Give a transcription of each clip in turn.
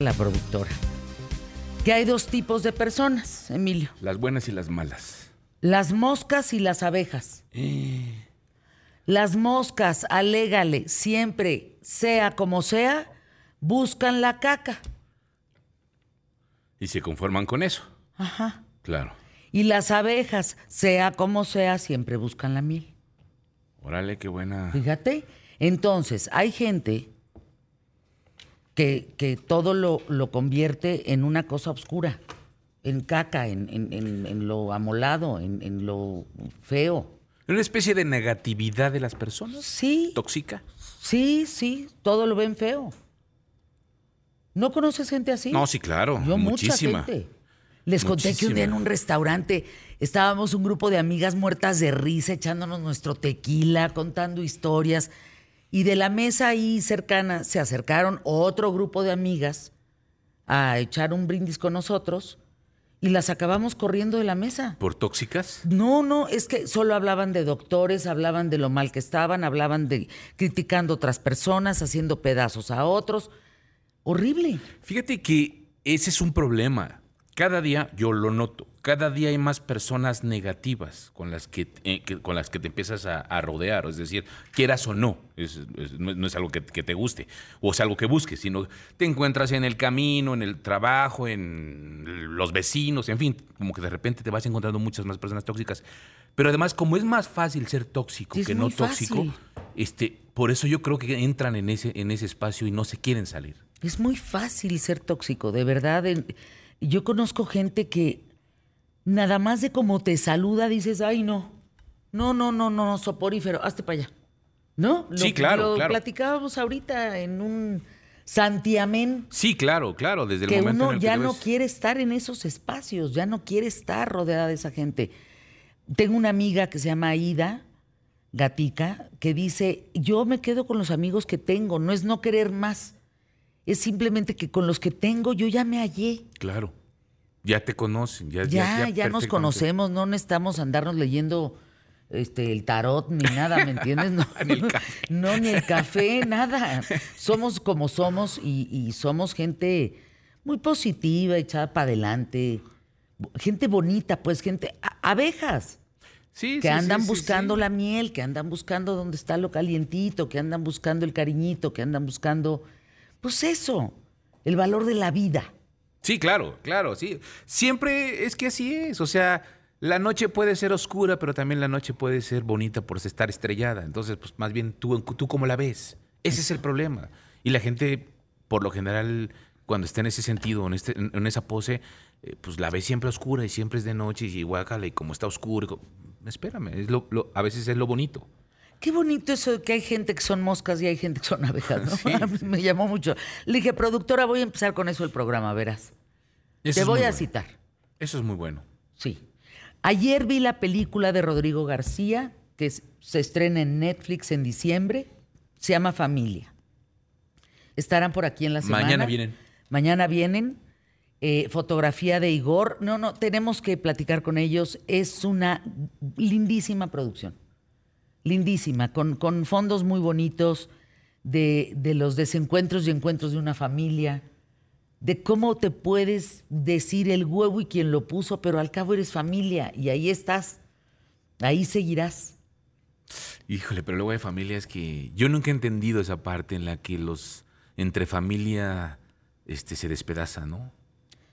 la productora. Que hay dos tipos de personas, Emilio. Las buenas y las malas. Las moscas y las abejas. Las moscas, alégale, siempre, sea como sea, buscan la caca. Y se conforman con eso. Ajá. Claro. Y las abejas, sea como sea, siempre buscan la miel. Órale, qué buena. Fíjate. Entonces, hay gente que, que todo lo, lo convierte en una cosa oscura, en caca, en, en- en- en lo amolado, en, en lo feo. Una especie de negatividad de las personas. Sí, Tóxica. sí, sí, todo lo ven feo. ¿No conoces gente así? No, sí, claro. Yo muchísima. mucha gente. Les conté que un día en un restaurante estábamos un grupo de amigas muertas de risa, echándonos nuestro tequila, contando historias. Y de la mesa ahí cercana se acercaron otro grupo de amigas a echar un brindis con nosotros y las acabamos corriendo de la mesa. ¿Por tóxicas? No, no, es que solo hablaban de doctores, hablaban de lo mal que estaban, hablaban de criticando a otras personas, haciendo pedazos a otros. Horrible. Fíjate que ese es un problema. Cada día, yo lo noto, cada día hay más personas negativas con las que, eh, que- con las que te empiezas a, a rodear. Es decir, quieras o no, es- es- no, es- no es algo que, que te guste o es algo que busques, sino te encuentras en el camino, en el trabajo, en los vecinos, en fin, como que de repente te vas encontrando muchas más personas tóxicas. Pero además, como es más fácil ser tóxico Sí, que no tóxico, fácil. este, por eso yo creo que entran en ese, en ese espacio y no se quieren salir. Es muy fácil ser tóxico, de verdad. Yo conozco gente que nada más de cómo te saluda dices, ay, no, no, no, no, no, soporífero, hazte para allá. ¿No? Lo- Sí, claro, Lo claro. platicábamos ahorita en un santiamén Sí, claro, claro, desde el que momento uno en el que ya no quiere estar en esos espacios, ya no quiere estar rodeada de esa gente. Tengo una amiga que se llama Aida Gatica, que dice, yo me quedo con los amigos que tengo, no es no querer más, es simplemente que con los que tengo yo ya me hallé. Claro. Ya te conocen, ya, Ya, ya, nos perfectamente. conocemos, no necesitamos andarnos leyendo este, el tarot ni nada, ¿me entiendes? No, Ni el café. no, ni el café, nada. Somos como somos y, y somos gente muy positiva, echada para adelante, gente bonita, pues gente, a- abejas Sí, que sí, andan sí, buscando la miel, que andan buscando dónde está lo calientito, que andan buscando el cariñito, que andan buscando, pues eso, el valor de la vida. Sí, claro, claro, sí. Siempre es que así es. O sea, la noche puede ser oscura, pero también la noche puede ser bonita por estar estrellada. Entonces, pues más bien tú, tú cómo la ves. Ese es el problema. Y la gente, por lo general, cuando está en ese sentido, en, este, en, esa pose, eh, pues la ve siempre oscura y siempre es de noche y guácala y como está oscuro. Espérame, es lo, lo- a veces es lo bonito. Qué bonito eso de que hay gente que son moscas y hay gente que son abejas, ¿no? Me llamó mucho. Le dije, productora, voy a empezar con eso el programa, verás. Eso Te voy a bueno. citar. Eso es muy bueno. Sí. Ayer vi la película de Rodrigo García, que se estrena en Netflix en diciembre. Se llama Familia. Estarán por aquí en la semana. Mañana vienen. Mañana vienen. Eh, fotografía de Igor. No, no, tenemos que platicar con ellos. Es una lindísima producción. Lindísima, con, con fondos muy bonitos de, de los desencuentros y encuentros de una familia, de cómo te puedes decir el huevo y quien lo puso, pero al cabo eres familia y ahí estás, ahí seguirás. Híjole, pero luego hay familias que yo nunca he entendido esa parte en la que los entre familia este se despedaza, ¿no?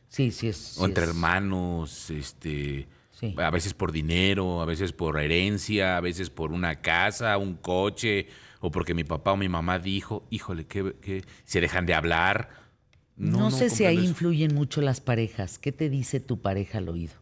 Sí, sí es. o sí entre es. hermanos, este Sí. a veces por dinero, a veces por herencia, a veces por una casa, un coche o porque mi papá o mi mamá dijo, híjole, que, que se dejan de hablar. No, sé si ahí eso. influyen mucho las parejas. ¿Qué te dice tu pareja al oído?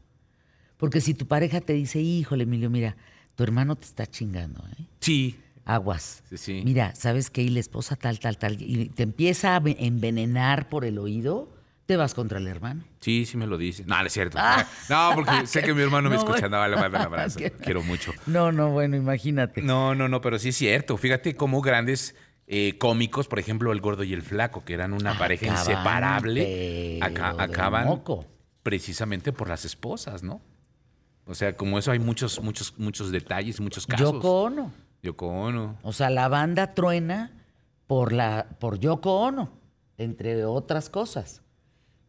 Porque si tu pareja te dice, híjole, Emilio, mira, tu hermano te está chingando, ¿eh? Sí, Aguas. Sí, sí. Mira, ¿sabes qué? Y la esposa tal, tal, tal. Y te empieza a ve- envenenar por el oído, te vas contra el hermano. sí, sí me lo dice. No, no es cierto. Ah. No, porque sé que mi hermano me No, escucha. No, le mando un abrazo. Quiero mucho. No, no, bueno, imagínate. No, no, no, pero sí es cierto. Fíjate cómo grandes eh, cómicos, por ejemplo, El Gordo y el Flaco, que eran una pareja Acaban, inseparable, acaban moco. precisamente por las esposas, ¿no? O sea, como eso hay muchos, muchos, muchos detalles, muchos casos. Yoko Ono. Yoko Ono. O sea, la banda truena por, la, por Yoko Ono. entre otras cosas.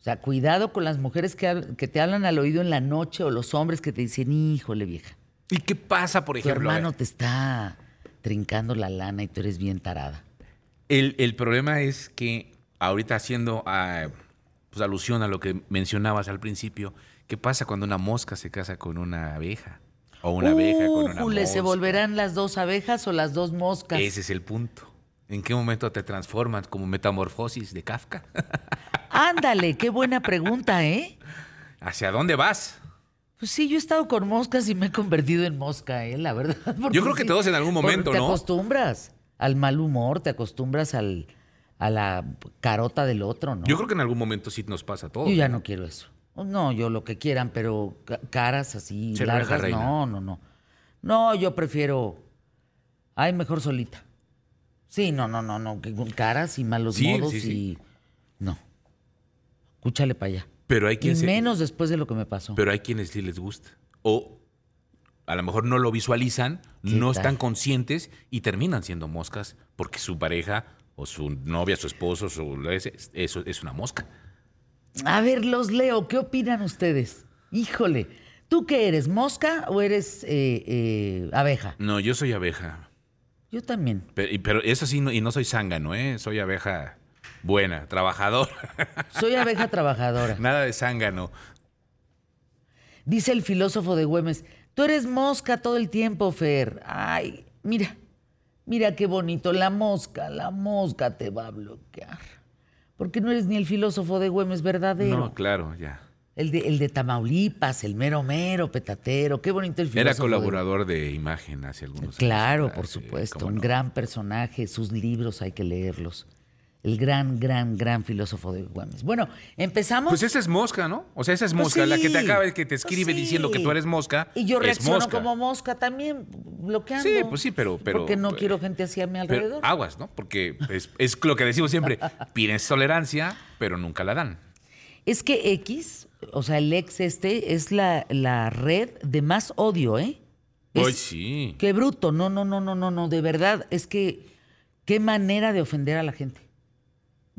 O sea, cuidado con las mujeres que, que te hablan al oído en la noche o los hombres que te dicen, híjole vieja, ¿Y qué pasa, por tu ejemplo? hermano te está trincando la lana y tú eres bien tarada. El, el problema es que ahorita haciendo ah, pues, alusión a lo que mencionabas al principio, ¿qué pasa cuando una mosca se casa con una abeja? O una abeja con una mosca. ¿se volverán las dos abejas o las dos moscas? Ese es el punto. ¿En qué momento te transformas como metamorfosis de Kafka? Ándale, qué buena pregunta, ¿eh? ¿Hacia dónde vas? Pues sí, yo he estado con moscas y me he convertido en mosca, ¿eh? La verdad. Yo creo que todos en algún momento, te ¿no? acostumbras al mal humor, te acostumbras al, a la carota del otro, ¿no? Yo creo que en algún momento sí nos pasa a todos. Yo ya no quiero eso. No, yo lo que quieran, pero ca- caras así largas, no, no, no. No, yo prefiero. Ay, mejor solita. Sí, no, no, no, no. con caras y malos Sí, modos sí, sí. y. No. Escúchale para allá. Pero hay Y quien se- menos después de lo que me pasó. Pero hay quienes sí les gusta. O a lo mejor no lo visualizan, ¿Qué no tal? están conscientes y terminan siendo moscas porque su pareja o su novia, su esposo, su, eso es una mosca. A ver, los leo. ¿Qué opinan ustedes? Híjole. ¿Tú qué eres? ¿Mosca o eres eh, eh, abeja? No, yo soy abeja. Yo también. Pero, pero eso sí, no- y no soy zángano, ¿eh? Soy abeja buena, trabajadora. Soy abeja trabajadora. Nada de zángano. Dice el filósofo de Güemes, tú eres mosca todo el tiempo, Fer. Ay, mira, mira qué bonito. La mosca, la mosca te va a bloquear. Porque no eres ni el filósofo de Güemes verdadero. No, claro, ya. El, de, el de Tamaulipas, el mero mero, petatero. Qué bonito el filósofo. Era colaborador de imagen hace algunos Claro, años. por Ah, sí, supuesto. Un no. gran personaje. Sus libros hay que leerlos. El gran, gran, gran filósofo de Güemes. Bueno, empezamos. Pues esa es mosca, ¿no? O sea, esa es Pues mosca. La que te acaba, que te pues escribe sí. diciendo que tú eres mosca. Y yo reacciono mosca. como mosca también, bloqueando. Sí, pues sí, pero- pero- Porque no quiero gente así a mi Pero alrededor. aguas, ¿no? Porque es, es lo que decimos siempre. Pides tolerancia, pero nunca la dan. Es que X, o sea, el ex este, es la, la red de más odio, ¿eh? Es- Ay, sí. Qué bruto. No, no, no, no, no, no. De verdad, es que qué manera de ofender a la gente.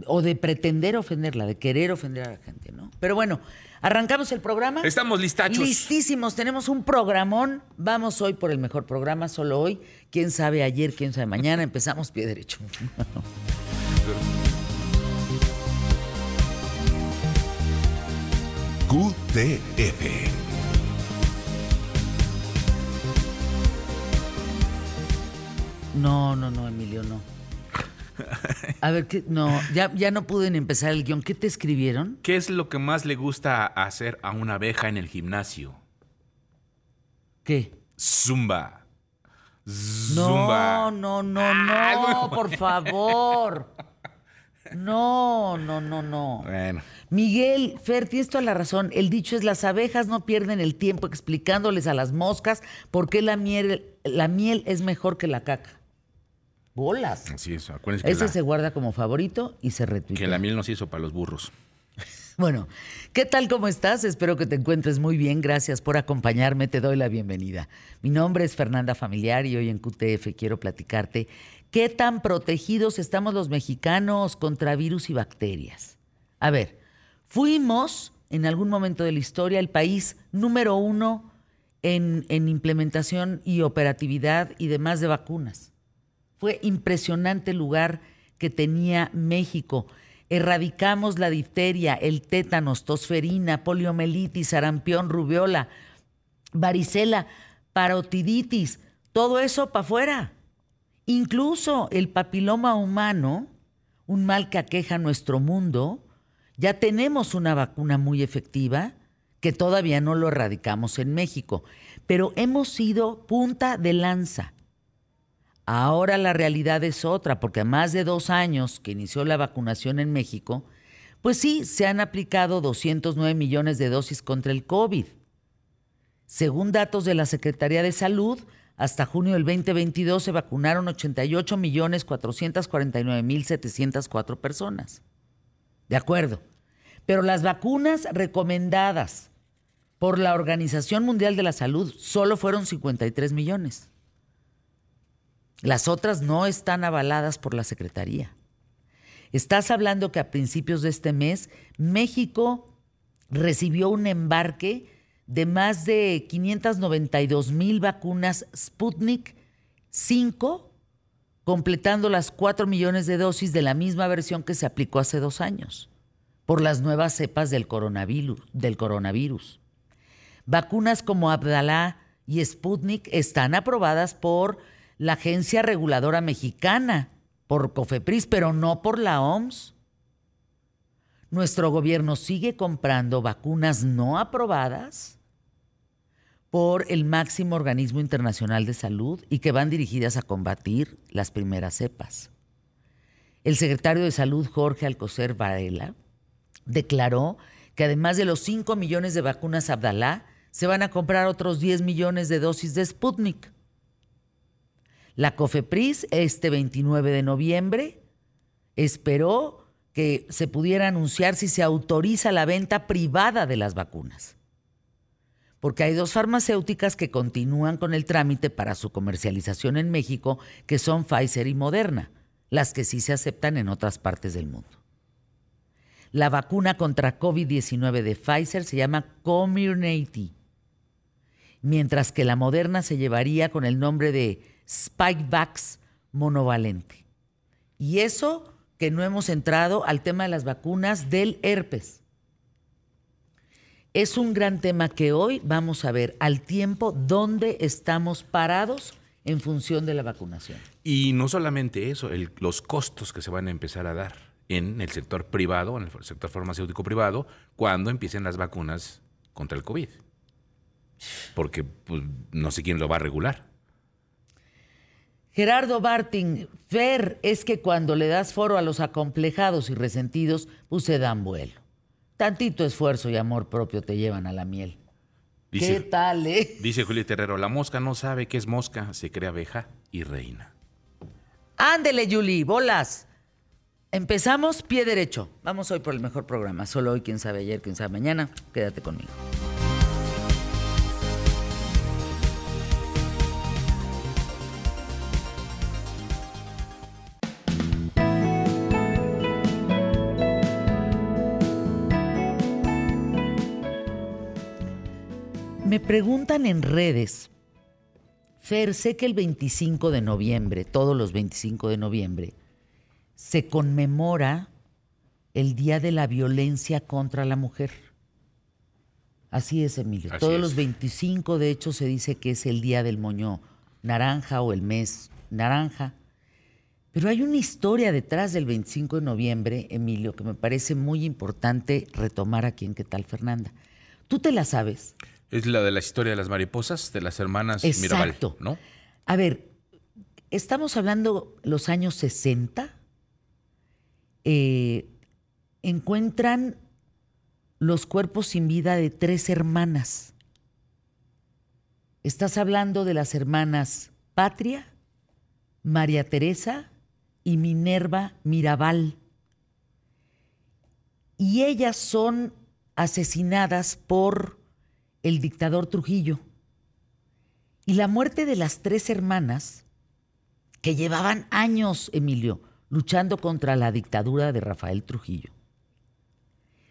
O de pretender ofenderla, de querer ofender a la gente, ¿no? Pero bueno, arrancamos el programa. Estamos listachos. Listísimos, tenemos un programón. Vamos hoy por el mejor programa, solo hoy. Quién sabe ayer, quién sabe mañana. Empezamos pie derecho. QTF. No, no, no, Emilio, no. A ver, ¿qué? no, ya, ya no pude ni empezar el guion. ¿Qué te escribieron? ¿Qué es lo que más le gusta hacer a una abeja en el gimnasio? ¿Qué? Zumba. No, Zumba. no, no, Ah, no, por favor. No, no, no, no. Bueno. Miguel, Fer, tienes toda la razón. El dicho es las abejas no pierden el tiempo explicándoles a las moscas por qué la miel, la miel es mejor que la caca. Bolas. Así es. Acuérdense que, Ese la, se guarda como favorito y se retuitea. que la miel no se hizo para los burros. Bueno, ¿qué tal? ¿Cómo estás? Espero que te encuentres muy bien. Gracias por acompañarme. Te doy la bienvenida. Mi nombre es Fernanda Familiar y hoy en QTF quiero platicarte qué tan protegidos estamos los mexicanos contra virus y bacterias. A ver, fuimos en algún momento de la historia el país número uno en, en implementación y operatividad y demás de vacunas. Fue impresionante el lugar que tenía México. Erradicamos la difteria, el tétanos, tosferina, poliomielitis, sarampión, rubiola, varicela, parotiditis, todo eso para afuera. Incluso el papiloma humano, un mal que aqueja nuestro mundo, ya tenemos una vacuna muy efectiva que todavía no lo erradicamos en México, pero hemos sido punta de lanza. Ahora la realidad es otra, porque a más de dos años que inició la vacunación en México, pues sí, se han aplicado 209 millones de dosis contra el COVID. Según datos de la Secretaría de Salud, hasta junio del 2022 se vacunaron 88 millones 449 mil 704 personas. De acuerdo. Pero las vacunas recomendadas por la Organización Mundial de la Salud solo fueron 53 millones. Las otras no están avaladas por la Secretaría. Estás hablando que a principios de este mes México recibió un embarque de más de 592 mil vacunas Sputnik 5, completando las 4 millones de dosis de la misma versión que se aplicó hace dos años por las nuevas cepas del coronavirus. Vacunas como Abdalá y Sputnik están aprobadas por la Agencia Reguladora Mexicana, por COFEPRIS, pero no por la OMS. Nuestro gobierno sigue comprando vacunas no aprobadas por el máximo organismo internacional de salud y que van dirigidas a combatir las primeras cepas. El secretario de Salud, Jorge Alcocer Varela, declaró que además de los 5 millones de vacunas Abdalá, se van a comprar otros 10 millones de dosis de Sputnik. La COFEPRIS este 29 de noviembre esperó que se pudiera anunciar si se autoriza la venta privada de las vacunas. Porque hay dos farmacéuticas que continúan con el trámite para su comercialización en México, que son Pfizer y Moderna, las que sí se aceptan en otras partes del mundo. La vacuna contra COVID-19 de Pfizer se llama Comirnaty, mientras que la Moderna se llevaría con el nombre de Spikevax monovalente. Y eso que no hemos entrado al tema de las vacunas del herpes. Es un gran tema que hoy vamos a ver al tiempo dónde estamos parados en función de la vacunación. Y no solamente eso, los costos que se van a empezar a dar en el sector privado, en el sector farmacéutico privado, cuando empiecen las vacunas contra el COVID. Porque pues, no sé quién lo va a regular. Gerardo Barting, Fer, es que cuando le das foro a los acomplejados y resentidos, pues se dan vuelo. Tantito esfuerzo y amor propio te llevan a la miel. ¿Qué tal, eh? Dice Julio Terrero, la mosca no sabe qué es mosca, se cree abeja y reina. Ándele, Julie, bolas. Empezamos pie derecho. Vamos hoy por el mejor programa. Solo hoy, quién sabe ayer, quién sabe mañana. Quédate conmigo. Me preguntan en redes, Fer, sé que el 25 de noviembre, todos los 25 de noviembre, se conmemora el Día de la Violencia contra la Mujer. Así es, Emilio. Todos los 25, de hecho, se dice que es el Día del Moño Naranja o el mes naranja. Pero hay una historia detrás del 25 de noviembre, Emilio, que me parece muy importante retomar aquí en ¿Qué tal, Fernanda? ¿Tú te la sabes? Es la de la historia de las mariposas, de las hermanas Mirabal, ¿no? A ver, estamos hablando los años 60, eh, encuentran los cuerpos sin vida de tres hermanas. Estás hablando de las hermanas Patria, María Teresa y Minerva Mirabal. Y ellas son asesinadas por el dictador Trujillo. Y la muerte de las tres hermanas, que llevaban años, Emilio, luchando contra la dictadura de Rafael Trujillo.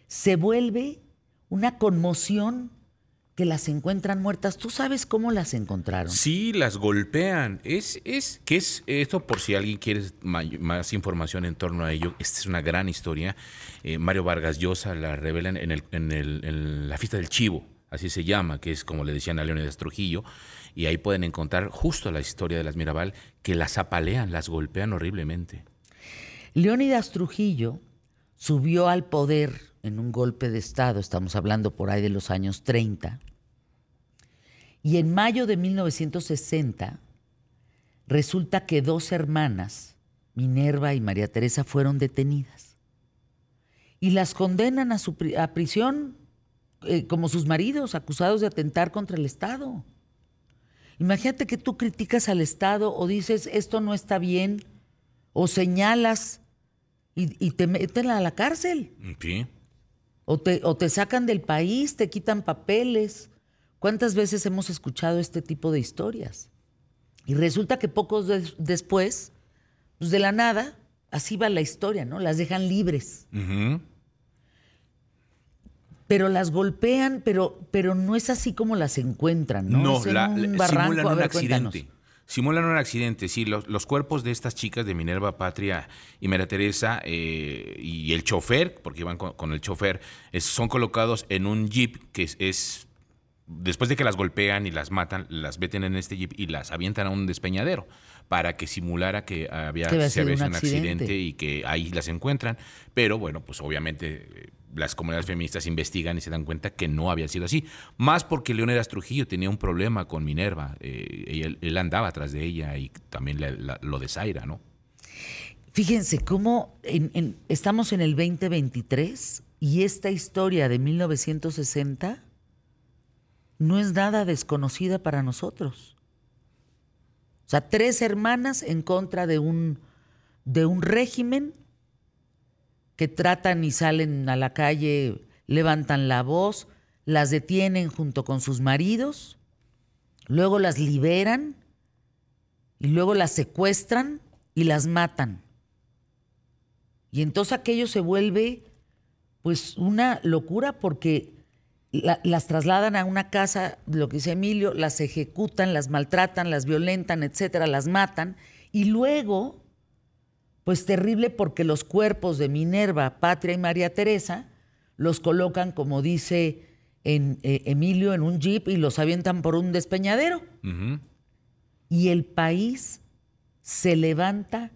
Se vuelve una conmoción que las encuentran muertas. ¿Tú sabes cómo las encontraron? Sí, las golpean. Es, es, ¿qué es esto? Por si alguien quiere más información en torno a ello, esta es una gran historia. Eh, Mario Vargas Llosa la revela en, el, en, el, en, la fiesta del chivo, así se llama, que es como le decían a Leónidas Trujillo, y ahí pueden encontrar justo la historia de las Mirabal, que las apalean, las golpean horriblemente. Leónidas Trujillo subió al poder en un golpe de Estado, estamos hablando por ahí de los años 30, y en mayo de 1960 resulta que dos hermanas, Minerva y María Teresa, fueron detenidas y las condenan a, su, prisión eh, como sus maridos, acusados de atentar contra el Estado. Imagínate que tú criticas al Estado o dices esto no está bien o señalas y, te meten a la cárcel. Sí. O te, o te sacan del país, te quitan papeles. ¿Cuántas veces hemos escuchado este tipo de historias? Y resulta que pocos después, pues de la nada, así va la historia, ¿no? Las dejan libres. Pero las golpean, pero, pero no es así como las encuentran, ¿no? Es en la- un barranco. simulan un ver, accidente. cuéntanos. Simulan un accidente, sí. Los, los cuerpos de estas chicas de Minerva Patria y María Teresa eh, y el chofer, porque iban con, con el chofer, es- son colocados en un jeep que es, es- Después de que las golpean y las matan, las meten en este jeep y las avientan a un despeñadero para que simulara que había, Que había se había un accidente y que ahí las encuentran. Pero bueno, pues obviamente eh, las comunidades feministas investigan y se dan cuenta que no había sido así. Más porque Leónidas Trujillo tenía un problema con Minerva. eh, él, él andaba atrás de ella y también lo de Zaira, ¿no? Fíjense cómo estamos en el 2023 y esta historia de 1960 no es nada desconocida para nosotros. O sea, tres hermanas en contra de un, de un régimen que tratan y salen a la calle, levantan la voz, las detienen junto con sus maridos, luego las liberan y luego las secuestran y las matan. Y entonces aquello se vuelve pues una locura porque la- las trasladan a una casa, lo que dice Emilio, las ejecutan, las maltratan, las violentan, etcétera, las matan y luego pues terrible porque los cuerpos de Minerva, Patria y María Teresa los colocan como dice en, eh, Emilio en un jeep y los avientan por un despeñadero y el país se levanta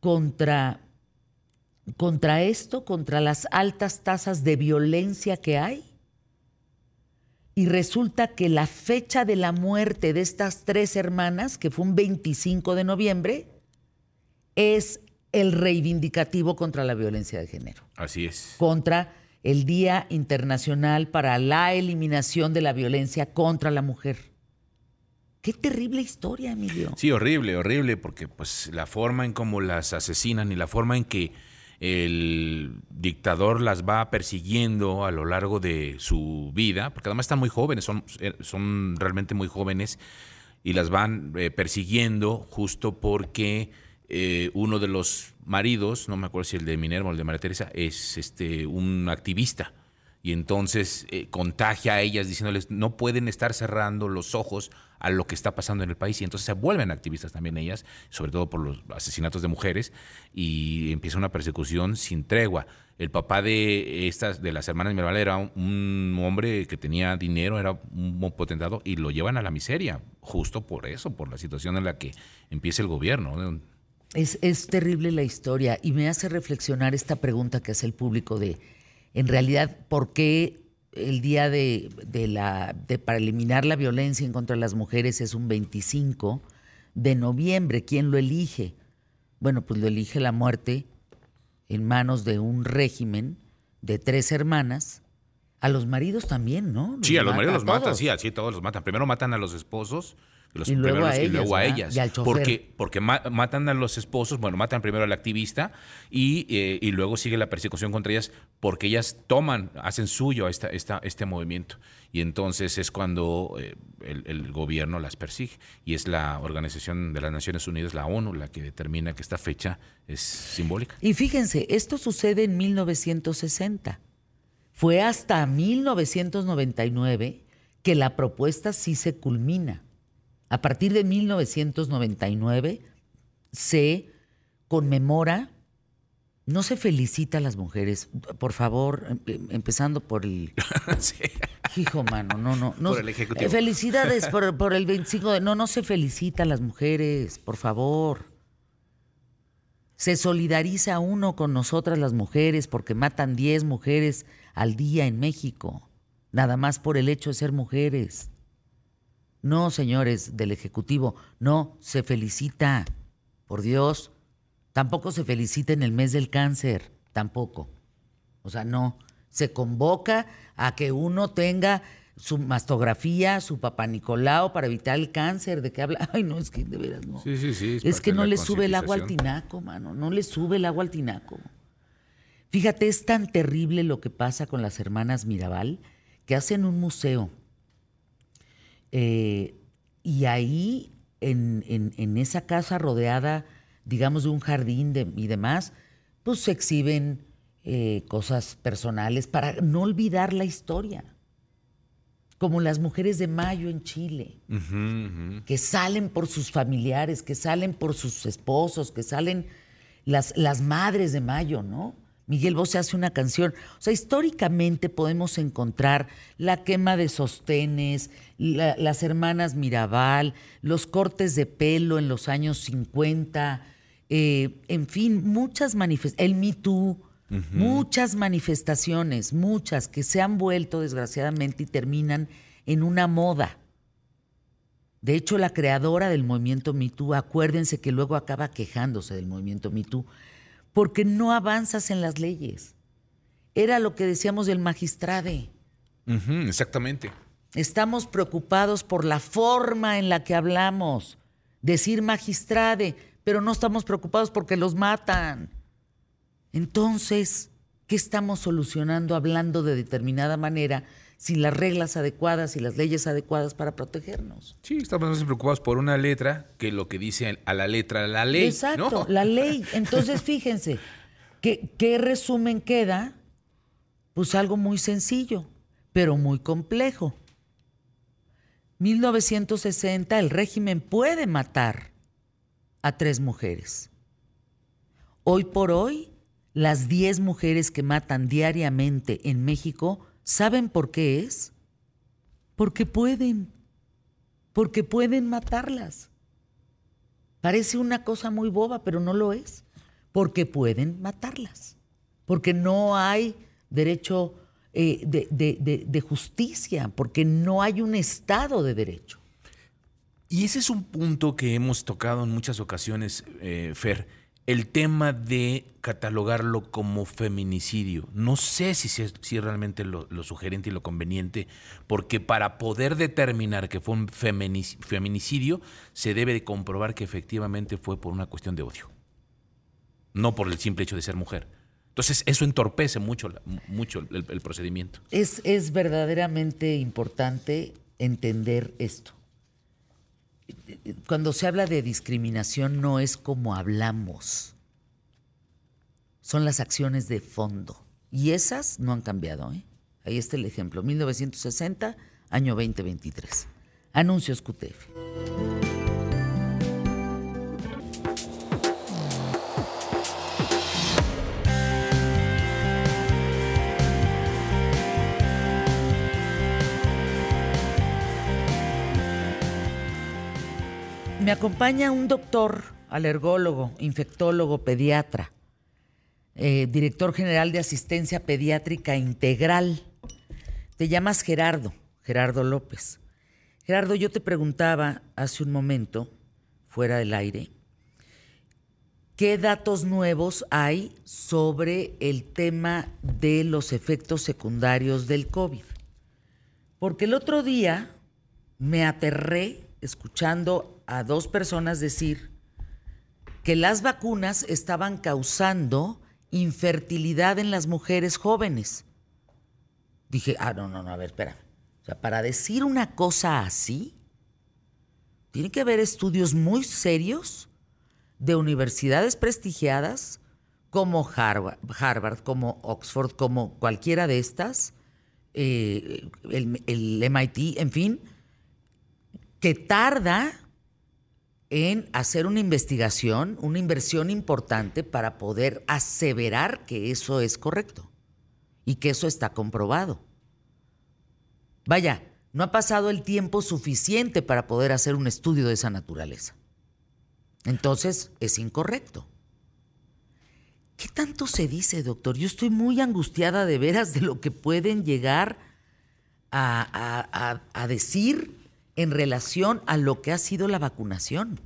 contra, contra esto, contra las altas tasas de violencia que hay. Y resulta que la fecha de la muerte de estas tres hermanas, que fue un 25 de noviembre, es el reivindicativo contra la violencia de género Así es. contra el Día Internacional para la Eliminación de la Violencia contra la Mujer. Qué terrible historia, Emilio. Sí, horrible, horrible, porque pues la forma en cómo las asesinan y la forma en que el dictador las va persiguiendo a lo largo de su vida, porque además están muy jóvenes, son, eh, son realmente muy jóvenes, y las van eh, persiguiendo justo porque eh, uno de los maridos, no me acuerdo si el de Minerva o el de María Teresa, es este un activista. Y entonces eh, contagia a ellas diciéndoles no pueden estar cerrando los ojos a lo que está pasando en el país. Y entonces se vuelven activistas también ellas, sobre todo por los asesinatos de mujeres, y empieza una persecución sin tregua. El papá de estas, de las hermanas Mirabal, era un, un hombre que tenía dinero, era un potentado, y lo llevan a la miseria, justo por eso, por la situación en la que empieza el gobierno. Es, es terrible la historia y me hace reflexionar esta pregunta que hace el público de, en realidad, ¿por qué el día de, de la, de, para eliminar la violencia en contra de las mujeres es un 25 de noviembre? ¿Quién lo elige? Bueno, pues lo elige la muerte en manos de un régimen de tres hermanas. A los maridos también, ¿no? Sí, a los maridos los matan, sí, así todos los matan. Primero matan a los esposos los Y luego a y luego a ellas, ellas. Y al chofer. porque porque ma- matan a los esposos, bueno, matan primero al activista y, eh, y luego sigue la persecución contra ellas porque ellas toman, hacen suyo esta, esta, este movimiento. Y entonces es cuando eh, el, el gobierno las persigue. Y es la Organización de las Naciones Unidas, la ONU, la que determina que esta fecha es simbólica. Y fíjense, esto sucede en 1960. Fue hasta 1999 que la propuesta sí se culmina. A partir de 1999 se conmemora, no se felicita a las mujeres, por favor, em- empezando por el... Sí. Hijo, mano, no, no. no Por el Ejecutivo. Felicidades por, por el 25 de... No, no se felicita a las mujeres, por favor. Se solidariza uno con nosotras las mujeres porque matan 10 mujeres al día en México, nada más por el hecho de ser mujeres. No, señores del Ejecutivo, no se felicita, por Dios. Tampoco se felicita en el mes del cáncer, tampoco. O sea, no. Se convoca a que uno tenga su mastografía, su papá Nicolau para evitar el cáncer. ¿De qué habla? Ay, no, es que de veras no. Sí, sí, sí, es que no le sube el agua al tinaco, mano. No le sube el agua al tinaco. Fíjate, es tan terrible lo que pasa con las hermanas Mirabal que hacen un museo. Eh, y ahí, en, en- en esa casa rodeada digamos, de un jardín de- y demás, pues se exhiben eh, cosas personales para no olvidar la historia. Como las mujeres de Mayo en Chile, que salen por sus familiares, que salen por sus esposos, que salen las, las madres de Mayo, ¿no? Miguel Bosé hace una canción. O sea, históricamente podemos encontrar la quema de sostenes, la- las hermanas Mirabal, los cortes de pelo en los años 50, eh, en fin, muchas manifestaciones, el Me Too, muchas manifestaciones, muchas que se han vuelto desgraciadamente y terminan en una moda. De hecho, la creadora del movimiento Me Too, acuérdense que luego acaba quejándose del movimiento Me Too, porque no avanzas en las leyes. Era lo que decíamos del magistrade. Exactamente. Estamos preocupados por la forma en la que hablamos. Decir magistrade, pero no estamos preocupados porque los matan. Entonces, ¿qué estamos solucionando hablando de determinada manera sin las reglas adecuadas y las leyes adecuadas para protegernos? Sí, estamos más preocupados por una letra que lo que dice a la letra la ley. Exacto, ¿no? la ley. Entonces, fíjense, ¿qué, ¿qué resumen queda? Pues algo muy sencillo, pero muy complejo. 1960, el régimen puede matar a tres mujeres. Hoy por hoy, las 10 mujeres que matan diariamente en México, ¿saben por qué es? Porque pueden, porque pueden matarlas. Parece una cosa muy boba, pero no lo es, porque pueden matarlas, porque no hay derecho eh, de, de- de- justicia, porque no hay un Estado de derecho. Y ese es un punto que hemos tocado en muchas ocasiones, eh, Fer, el tema de catalogarlo como feminicidio. No sé si, es- realmente lo, sugerente y lo conveniente, porque para poder determinar que fue un feminici- feminicidio, se debe de comprobar que efectivamente fue por una cuestión de odio, no por el simple hecho de ser mujer. Entonces, eso entorpece mucho, mucho el- el procedimiento. Es, es verdaderamente importante entender esto. Cuando se habla de discriminación no es como hablamos, son las acciones de fondo. Y esas no han cambiado. ¿eh? Ahí está el ejemplo, 1960, año 2023. Anuncios QTF. Me acompaña un doctor, alergólogo, infectólogo, pediatra, eh, director general de asistencia pediátrica integral. Te llamas Gerardo, Gerardo López. Gerardo, yo te preguntaba hace un momento, fuera del aire, ¿qué datos nuevos hay sobre el tema de los efectos secundarios del COVID? Porque el otro día me aterré escuchando a dos personas decir que las vacunas estaban causando infertilidad en las mujeres jóvenes. Dije, ah, no, no, no, a ver, espera. O sea, para decir una cosa así, tiene que haber estudios muy serios de universidades prestigiadas como Harvard, como Oxford, como cualquiera de estas, eh, el MIT, en fin, que tarda en hacer una investigación, una inversión importante para poder aseverar que eso es correcto y que eso está comprobado. Vaya, no ha pasado el tiempo suficiente para poder hacer un estudio de esa naturaleza. Entonces, es incorrecto. ¿Qué tanto se dice, doctor? Yo estoy muy angustiada de veras de lo que pueden llegar a, a- decir en relación a lo que ha sido la vacunación.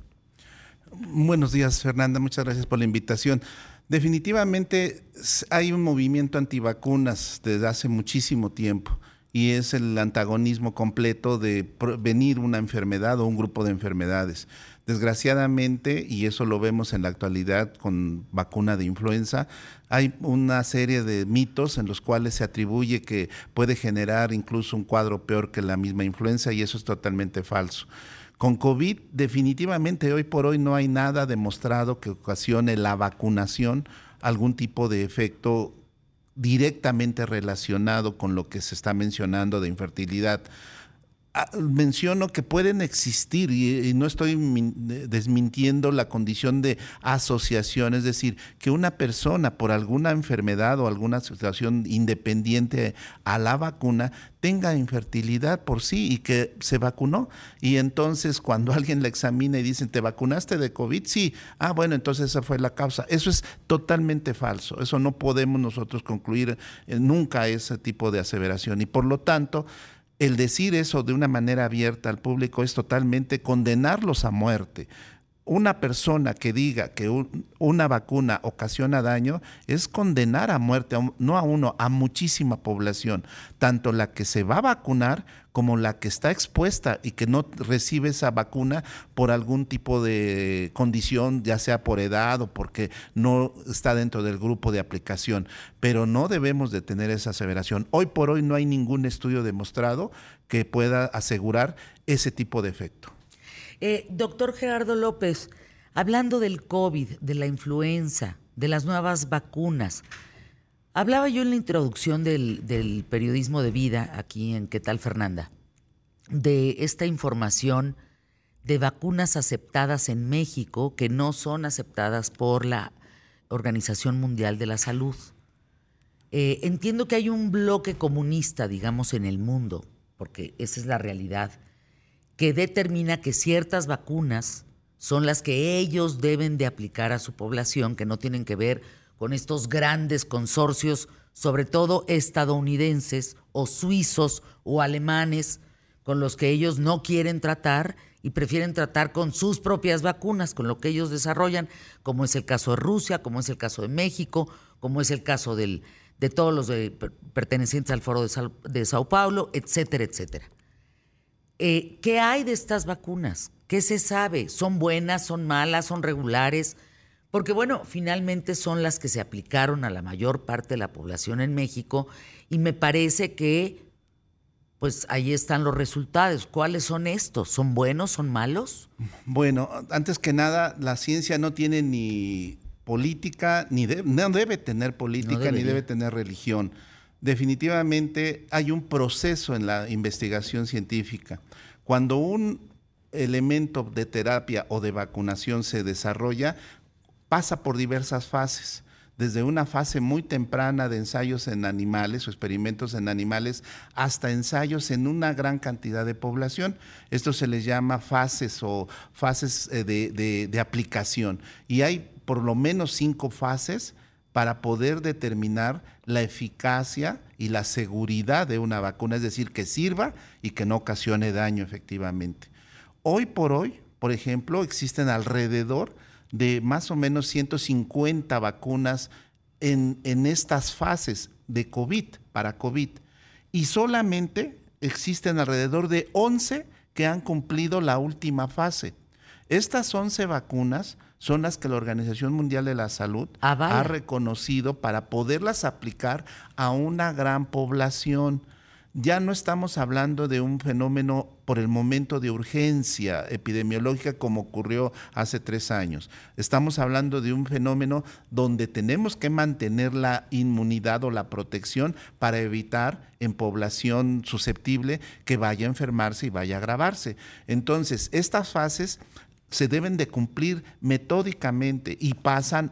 Buenos días, Fernanda. Muchas gracias por la invitación. Definitivamente hay un movimiento antivacunas desde hace muchísimo tiempo y es el antagonismo completo de venir una enfermedad o un grupo de enfermedades. Desgraciadamente, y eso lo vemos en la actualidad con vacuna de influenza, hay una serie de mitos en los cuales se atribuye que puede generar incluso un cuadro peor que la misma influenza y eso es totalmente falso. Con COVID definitivamente hoy por hoy no hay nada demostrado que ocasione la vacunación algún tipo de efecto directamente relacionado con lo que se está mencionando de infertilidad. Menciono que pueden existir y, no estoy desmintiendo la condición de asociación, es decir, que una persona por alguna enfermedad o alguna situación independiente a la vacuna tenga infertilidad por sí y que se vacunó. Y entonces cuando alguien la examina y dicen, ¿te vacunaste de COVID? Sí. Ah, bueno, entonces esa fue la causa. Eso es totalmente falso. Eso no podemos nosotros concluir eh, nunca ese tipo de aseveración. Y por lo tanto, el decir eso de una manera abierta al público es totalmente condenarlos a muerte. Una persona que diga que una vacuna ocasiona daño es condenar a muerte, no a uno, a muchísima población, tanto la que se va a vacunar como la que está expuesta y que no recibe esa vacuna por algún tipo de condición, ya sea por edad o porque no está dentro del grupo de aplicación. Pero no debemos de tener esa aseveración. Hoy por hoy no hay ningún estudio demostrado que pueda asegurar ese tipo de efecto. Eh, doctor Gerardo López, hablando del COVID, de la influenza, de las nuevas vacunas, Hablaba yo en la introducción del, periodismo de vida aquí en ¿Qué tal Fernanda? De esta información de vacunas aceptadas en México que no son aceptadas por la Organización Mundial de la Salud. Eh, entiendo que hay un bloque comunista, digamos, en el mundo, porque esa es la realidad, que determina que ciertas vacunas son las que ellos deben de aplicar a su población, que no tienen que ver con estos grandes consorcios, sobre todo estadounidenses o suizos o alemanes, con los que ellos no quieren tratar y prefieren tratar con sus propias vacunas, con lo que ellos desarrollan, como es el caso de Rusia, como es el caso de México, como es el caso de todos los pertenecientes al Foro de, Sao Paulo, etcétera, etcétera. Eh, ¿Qué hay de estas vacunas? ¿Qué se sabe? ¿Son buenas? ¿Son malas? ¿Son regulares? porque bueno, finalmente son las que se aplicaron a la mayor parte de la población en México y me parece que pues ahí están los resultados. ¿Cuáles son estos? ¿Son buenos? ¿Son malos? Bueno, antes que nada, la ciencia no tiene ni política, ni no debe tener política, ni debe tener religión. Definitivamente hay un proceso en la investigación científica. Cuando un elemento de terapia o de vacunación se desarrolla, pasa por diversas fases desde una fase muy temprana de ensayos en animales o experimentos en animales hasta ensayos en una gran cantidad de población. Esto se les llama fases o fases eh, de, aplicación. Y hay por lo menos cinco fases para poder determinar la eficacia y la seguridad de una vacuna, es decir, que sirva y que no ocasione daño efectivamente. Hoy por hoy, por ejemplo, existen alrededor de más o menos 150 vacunas en, estas fases de COVID, para COVID. Y solamente existen alrededor de 11 que han cumplido la última fase. Estas 11 vacunas son las que la Organización Mundial de la Salud ah, ha reconocido para poderlas aplicar a una gran población ya no estamos hablando de un fenómeno por el momento de urgencia epidemiológica como ocurrió hace tres años. Estamos hablando de un fenómeno donde tenemos que mantener la inmunidad o la protección para evitar en población susceptible que vaya a enfermarse y vaya a agravarse. Entonces, estas fases se deben de cumplir metódicamente y pasan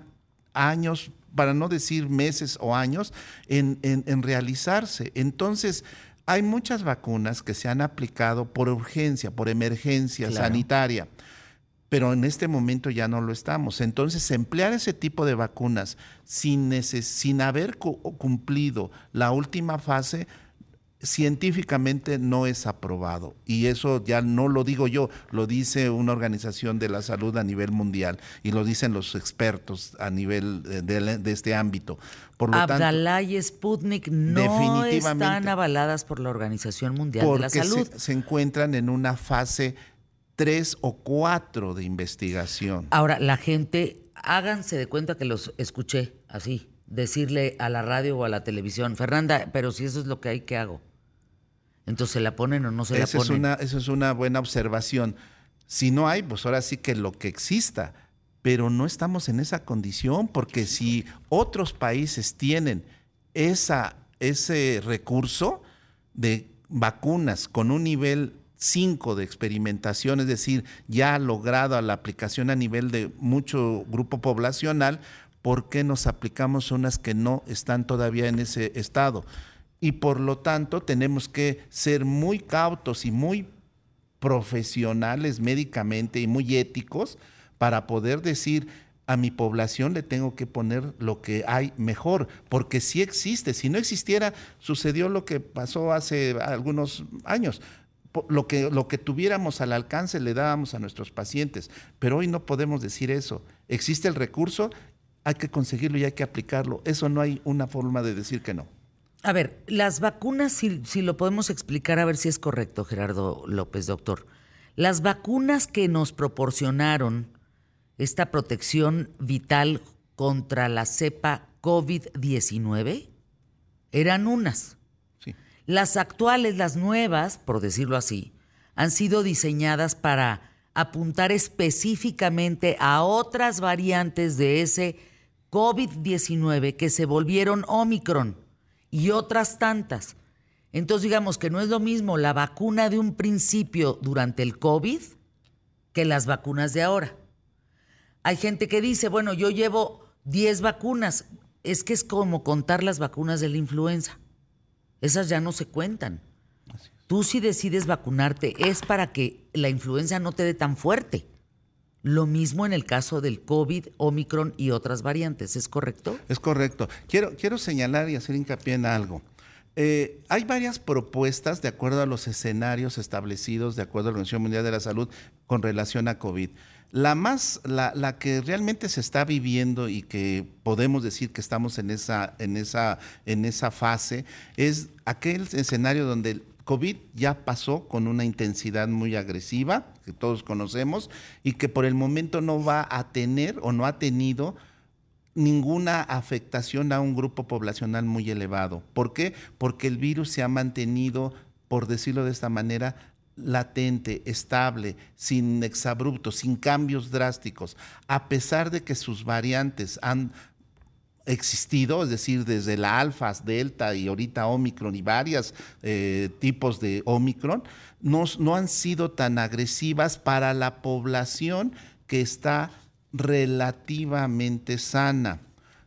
años, para no decir meses o años, en, en realizarse. Entonces, hay muchas vacunas que se han aplicado por urgencia, por emergencia sanitaria, pero en este momento ya no lo estamos. Entonces, emplear ese tipo de vacunas sin, sin haber cumplido la última fase científicamente no es aprobado. Y eso ya no lo digo yo, lo dice una organización de la salud a nivel mundial y lo dicen los expertos a nivel de, este ámbito. Por Abdalá y Sputnik no están avaladas por la Organización Mundial de la Salud. Se, se encuentran en una fase 3 o 4 de investigación. Ahora, la gente, háganse de cuenta que los escuché así, decirle a la radio o a la televisión, Fernanda, pero si eso es lo que hay, ¿qué hago? Entonces, ¿se la ponen o no se la ponen? Es una, eso es una buena observación. Si no hay, pues ahora sí que lo que exista. Pero no estamos en esa condición porque si otros países tienen esa, ese recurso de vacunas con un nivel 5 de experimentación, es decir, ya ha logrado la aplicación a nivel de mucho grupo poblacional, ¿por qué nos aplicamos unas que no están todavía en ese estado? Y por lo tanto tenemos que ser muy cautos y muy profesionales médicamente y muy éticos para poder decir a mi población le tengo que poner lo que hay mejor, porque sí existe. Si no existiera, sucedió lo que pasó hace algunos años. Lo que, lo que tuviéramos al alcance le dábamos a nuestros pacientes, pero hoy no podemos decir eso. Existe el recurso hay que conseguirlo y hay que aplicarlo. Eso no hay una forma de decir que no. A ver, las vacunas, si, si, lo podemos explicar, a ver si es correcto, Gerardo López, doctor. Las vacunas que nos proporcionaron esta protección vital contra la cepa COVID-19 eran unas. Sí. Las actuales, las nuevas, por decirlo así, han sido diseñadas para apuntar específicamente a otras variantes de ese COVID-19 que se volvieron Omicron y otras tantas. Entonces digamos que no es lo mismo la vacuna de un principio durante el COVID que las vacunas de ahora. Hay gente que dice, bueno, yo llevo 10 vacunas. Es que es como contar las vacunas de la influenza. Esas ya no se cuentan. Tú si decides vacunarte es para que la influenza no te dé tan fuerte. Lo mismo en el caso del COVID, Omicron y otras variantes, ¿es correcto? Es correcto. Quiero, quiero señalar y hacer hincapié en algo. Eh, hay varias propuestas de acuerdo a los escenarios establecidos, de acuerdo a la Organización Mundial de la Salud, con relación a COVID. La más, la, la, que realmente se está viviendo y que podemos decir que estamos en esa, en esa, en esa fase, es aquel escenario donde COVID ya pasó con una intensidad muy agresiva, que todos conocemos, y que por el momento no va a tener o no ha tenido ninguna afectación a un grupo poblacional muy elevado. ¿Por qué? Porque el virus se ha mantenido, por decirlo de esta manera, latente, estable, sin exabruptos, sin cambios drásticos, a pesar de que sus variantes han existido, es decir, desde la alfa, delta y ahorita omicron y varios eh, tipos de omicron, no, no han sido tan agresivas para la población que está relativamente sana.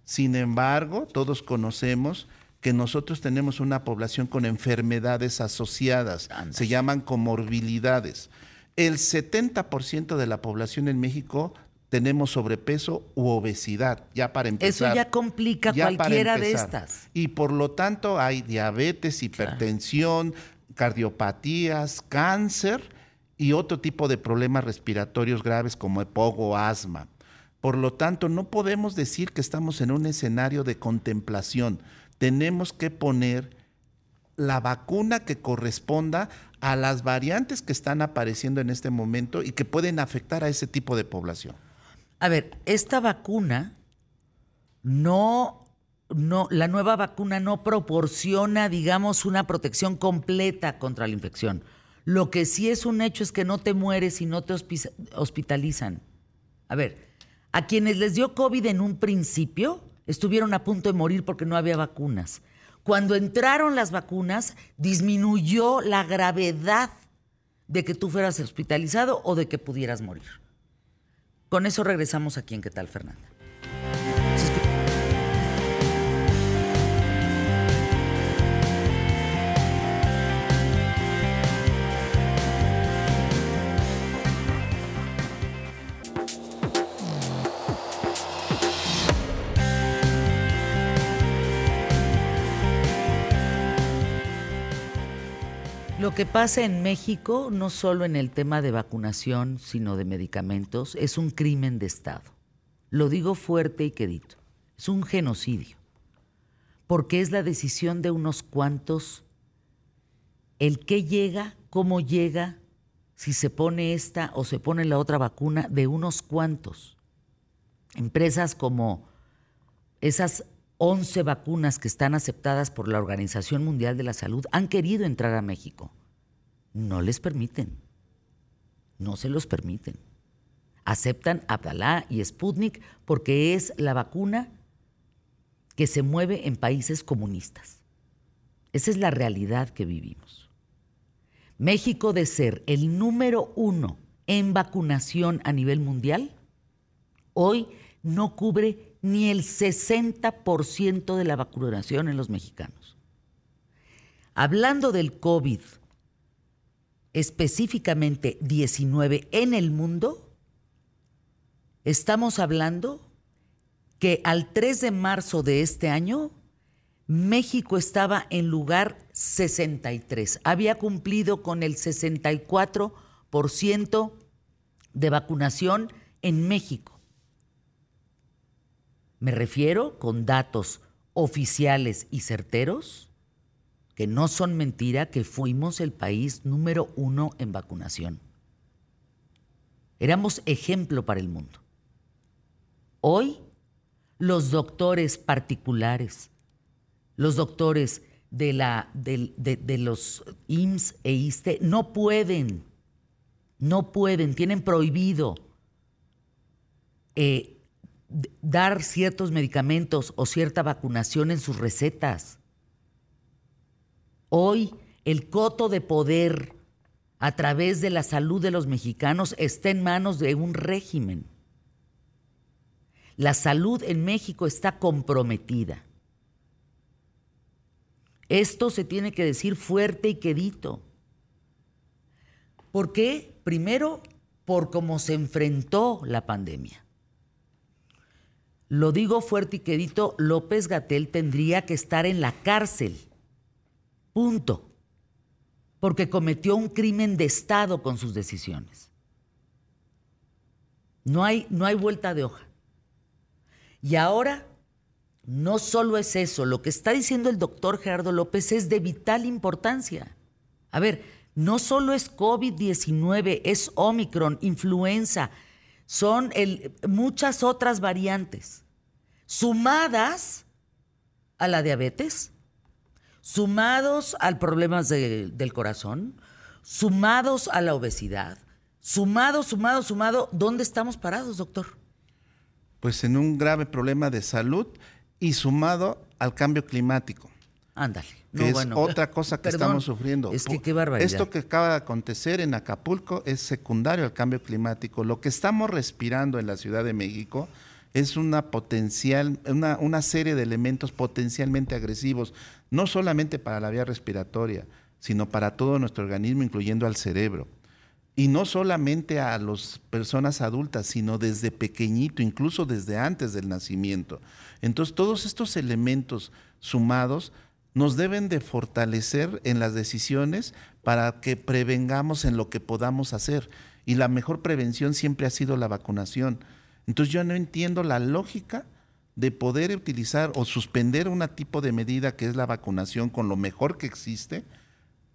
Sin embargo, todos conocemos que nosotros tenemos una población con enfermedades asociadas, se llaman comorbilidades. El 70% de la población en México tenemos sobrepeso u obesidad, ya para empezar. Eso ya complica cualquiera de estas. Y por lo tanto hay diabetes, hipertensión, cardiopatías, cáncer y otro tipo de problemas respiratorios graves como EPOG o asma. Por lo tanto, no podemos decir que estamos en un escenario de contemplación. Tenemos que poner la vacuna que corresponda a las variantes que están apareciendo en este momento y que pueden afectar a ese tipo de población. A ver, esta vacuna no, no, la nueva vacuna no proporciona, digamos, una protección completa contra la infección. Lo que sí es un hecho es que no te mueres y no te hospitalizan. A ver, a quienes les dio COVID en un principio estuvieron a punto de morir porque no había vacunas. Cuando entraron las vacunas, disminuyó la gravedad de que tú fueras hospitalizado o de que pudieras morir. Con eso regresamos aquí en ¿Qué tal, Fernanda? Lo que pasa en México, no solo en el tema de vacunación, sino de medicamentos, es un crimen de Estado. Lo digo fuerte y quedito. Es un genocidio. Porque es la decisión de unos cuantos el qué llega, cómo llega, si se pone esta o se pone la otra vacuna, de unos cuantos. Empresas como esas 11 vacunas que están aceptadas por la Organización Mundial de la Salud han querido entrar a México. No les permiten. no se los permiten. Aceptan Abdalá y Sputnik porque es la vacuna que se mueve en países comunistas. Esa es la realidad que vivimos. México de ser el número uno en vacunación a nivel mundial, hoy no cubre ni el 60% de la vacunación en los mexicanos. Hablando del COVID, específicamente 19 en el mundo, estamos hablando que al 3 de marzo de este año, México estaba en lugar 63. Había cumplido con el 64% de vacunación en México. Me refiero con datos oficiales y certeros, que no son mentira, que fuimos el país número uno en vacunación. Éramos ejemplo para el mundo. Hoy, los doctores particulares, los doctores de, la, de, los IMSS e ISTE no pueden, no pueden, tienen prohibido eh, dar ciertos medicamentos o cierta vacunación en sus recetas. Hoy el coto de poder a través de la salud de los mexicanos está en manos de un régimen. La salud en México está comprometida. Esto se tiene que decir fuerte y quedito. ¿Por qué? Primero, por cómo se enfrentó la pandemia. Lo digo fuerte y quedito, López Gatel tendría que estar en la cárcel. Punto. Porque cometió un crimen de Estado con sus decisiones. No hay, no hay vuelta de hoja. Y ahora no solo es eso, lo que está diciendo el doctor Gerardo López es de vital importancia. A ver, no solo es COVID-19, es Omicron, influenza, son muchas otras variantes, sumadas a la diabetes, sumados al problemas del corazón, sumados a la obesidad, sumado, sumado, sumado, ¿dónde estamos parados, doctor? Pues en un grave problema de salud y sumado al cambio climático. Ándale. que es otra cosa que estamos sufriendo. Es que qué barbaridad. Esto que acaba de acontecer en Acapulco es secundario al cambio climático. Lo que estamos respirando en la Ciudad de México es una potencial, una, una serie de elementos potencialmente agresivos, no solamente para la vía respiratoria, sino para todo nuestro organismo, incluyendo al cerebro. Y no solamente a las personas adultas, sino desde pequeñito, incluso desde antes del nacimiento. Entonces, todos estos elementos sumados nos deben de fortalecer en las decisiones para que prevengamos en lo que podamos hacer. Y la mejor prevención siempre ha sido la vacunación. Entonces yo no entiendo la lógica de poder utilizar o suspender un tipo de medida que es la vacunación con lo mejor que existe,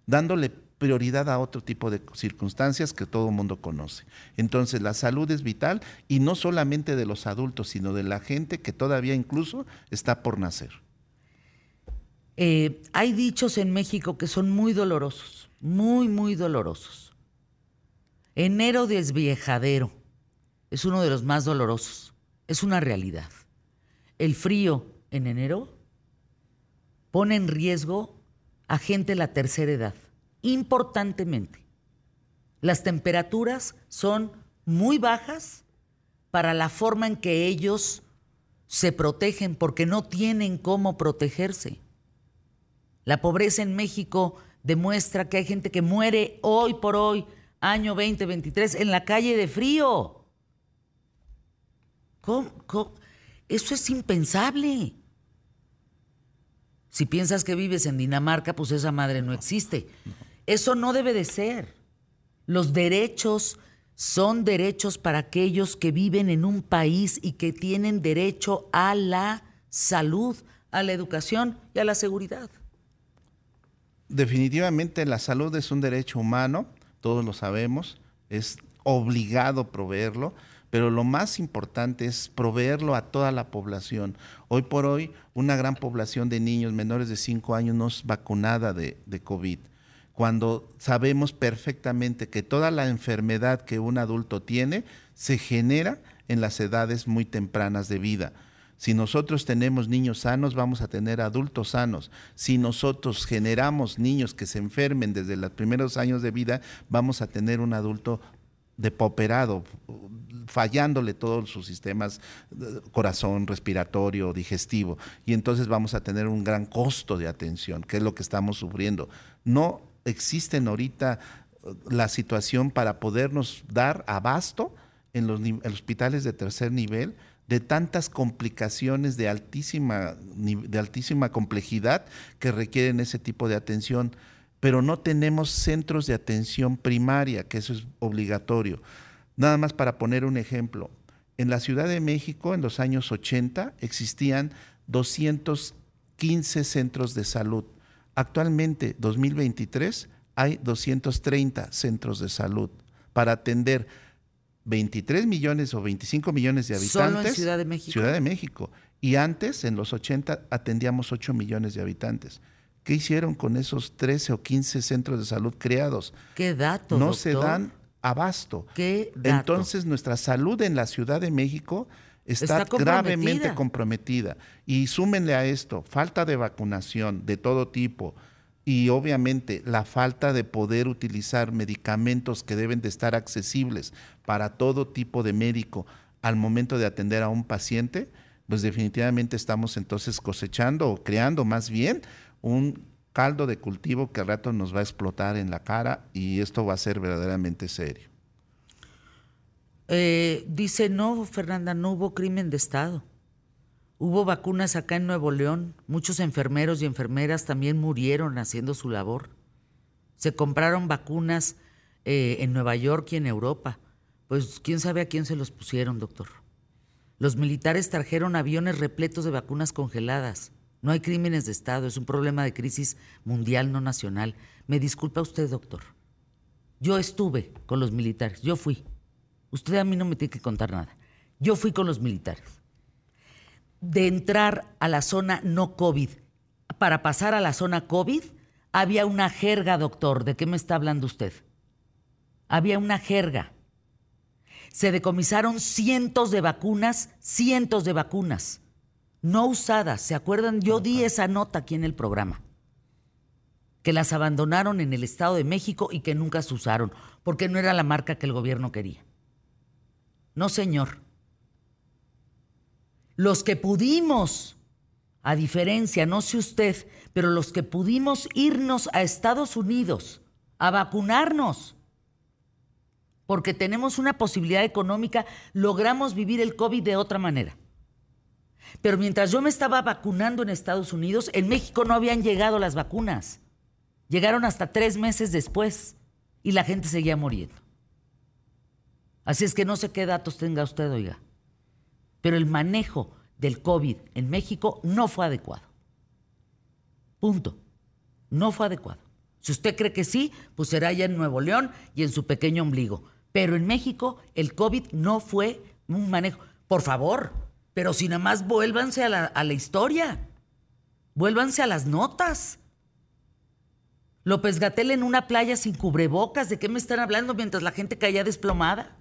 dándole prioridad a otro tipo de circunstancias que todo el mundo conoce. Entonces la salud es vital y no solamente de los adultos, sino de la gente que todavía incluso está por nacer. Eh, hay dichos en México que son muy dolorosos, muy, muy dolorosos. Enero desviejadero es uno de los más dolorosos, es una realidad. El frío en enero pone en riesgo a gente de la tercera edad importantemente. Las temperaturas son muy bajas para la forma en que ellos se protegen porque no tienen cómo protegerse. La pobreza en México demuestra que hay gente que muere hoy por hoy, año 2023, en la calle de frío. Eso es impensable. Si piensas que vives en Dinamarca, pues esa madre no existe. Eso no debe de ser. Los derechos son derechos para aquellos que viven en un país y que tienen derecho a la salud, a la educación y a la seguridad. Definitivamente la salud es un derecho humano, todos lo sabemos, es obligado proveerlo, pero lo más importante es proveerlo a toda la población. Hoy por hoy, una gran población de niños menores de 5 años no es vacunada de, de COVID. cuando sabemos perfectamente que toda la enfermedad que un adulto tiene se genera en las edades muy tempranas de vida. Si nosotros tenemos niños sanos, vamos a tener adultos sanos. Si nosotros generamos niños que se enfermen desde los primeros años de vida, vamos a tener un adulto depauperado, fallándole todos sus sistemas, eh, corazón, respiratorio, digestivo. Y entonces vamos a tener un gran costo de atención, que es lo que estamos sufriendo. No existen ahorita eh, la situación para podernos dar abasto en los hospitales de tercer nivel de tantas complicaciones de altísima, de altísima complejidad que requieren ese tipo de atención, pero no tenemos centros de atención primaria, que eso es obligatorio. Nada más para poner un ejemplo, en la Ciudad de México en los años 80 existían 215 centros de salud. Actualmente, 2023, hay 230 centros de salud para atender 23 millones o 25 millones de habitantes. ¿Solo en Ciudad de México? Ciudad de México. Y antes, en los 80, atendíamos 8 millones de habitantes. ¿Qué hicieron con esos 13 o 15 centros de salud creados? ¿Qué datos? No se dan abasto. ¿Qué dato? Entonces, nuestra salud en la Ciudad de México está, Está gravemente comprometida. comprometida. Y súmenle a esto, falta de vacunación de todo tipo y obviamente la falta de poder utilizar medicamentos que deben de estar accesibles para todo tipo de médico al momento de atender a un paciente, pues definitivamente estamos entonces cosechando o creando más bien un caldo de cultivo que al rato nos va a explotar en la cara y esto va a ser verdaderamente serio. Eh, dice, no, Fernanda, no hubo crimen de Estado. Hubo vacunas acá en Nuevo León. Muchos enfermeros y enfermeras también murieron haciendo su labor. Se compraron vacunas eh, en Nueva York y en Europa. Pues quién sabe a quién se los pusieron, doctor. Los militares trajeron aviones repletos de vacunas congeladas. No hay crímenes de Estado, es un problema de crisis mundial, no nacional. Me disculpa usted, doctor. Yo estuve con los militares, yo fui. Usted a mí no me tiene que contar nada. Yo fui con los militares. De entrar a la zona no COVID para pasar a la zona COVID, había una jerga, doctor. ¿De qué me está hablando usted? Había una jerga. Se decomisaron cientos de vacunas, cientos de vacunas, no usadas. ¿Se acuerdan? Yo di esa nota aquí en el programa. Que las abandonaron en el Estado de México y que nunca se usaron, porque no era la marca que el gobierno quería. No, señor. Los que pudimos, a diferencia, no sé usted, pero los que pudimos irnos a Estados Unidos a vacunarnos, porque tenemos una posibilidad económica, logramos vivir el COVID de otra manera. Pero mientras yo me estaba vacunando en Estados Unidos, en México no habían llegado las vacunas. Llegaron hasta tres meses después y la gente seguía muriendo. Así es que no sé qué datos tenga usted, oiga. Pero el manejo del COVID en México no fue adecuado. Punto. No fue adecuado. Si usted cree que sí, pues será ya en Nuevo León y en su pequeño ombligo. Pero en México el COVID no fue un manejo. Por favor, pero si nada más vuélvanse a la, a la historia. Vuélvanse a las notas. López Gatel en una playa sin cubrebocas, ¿de qué me están hablando mientras la gente caía desplomada?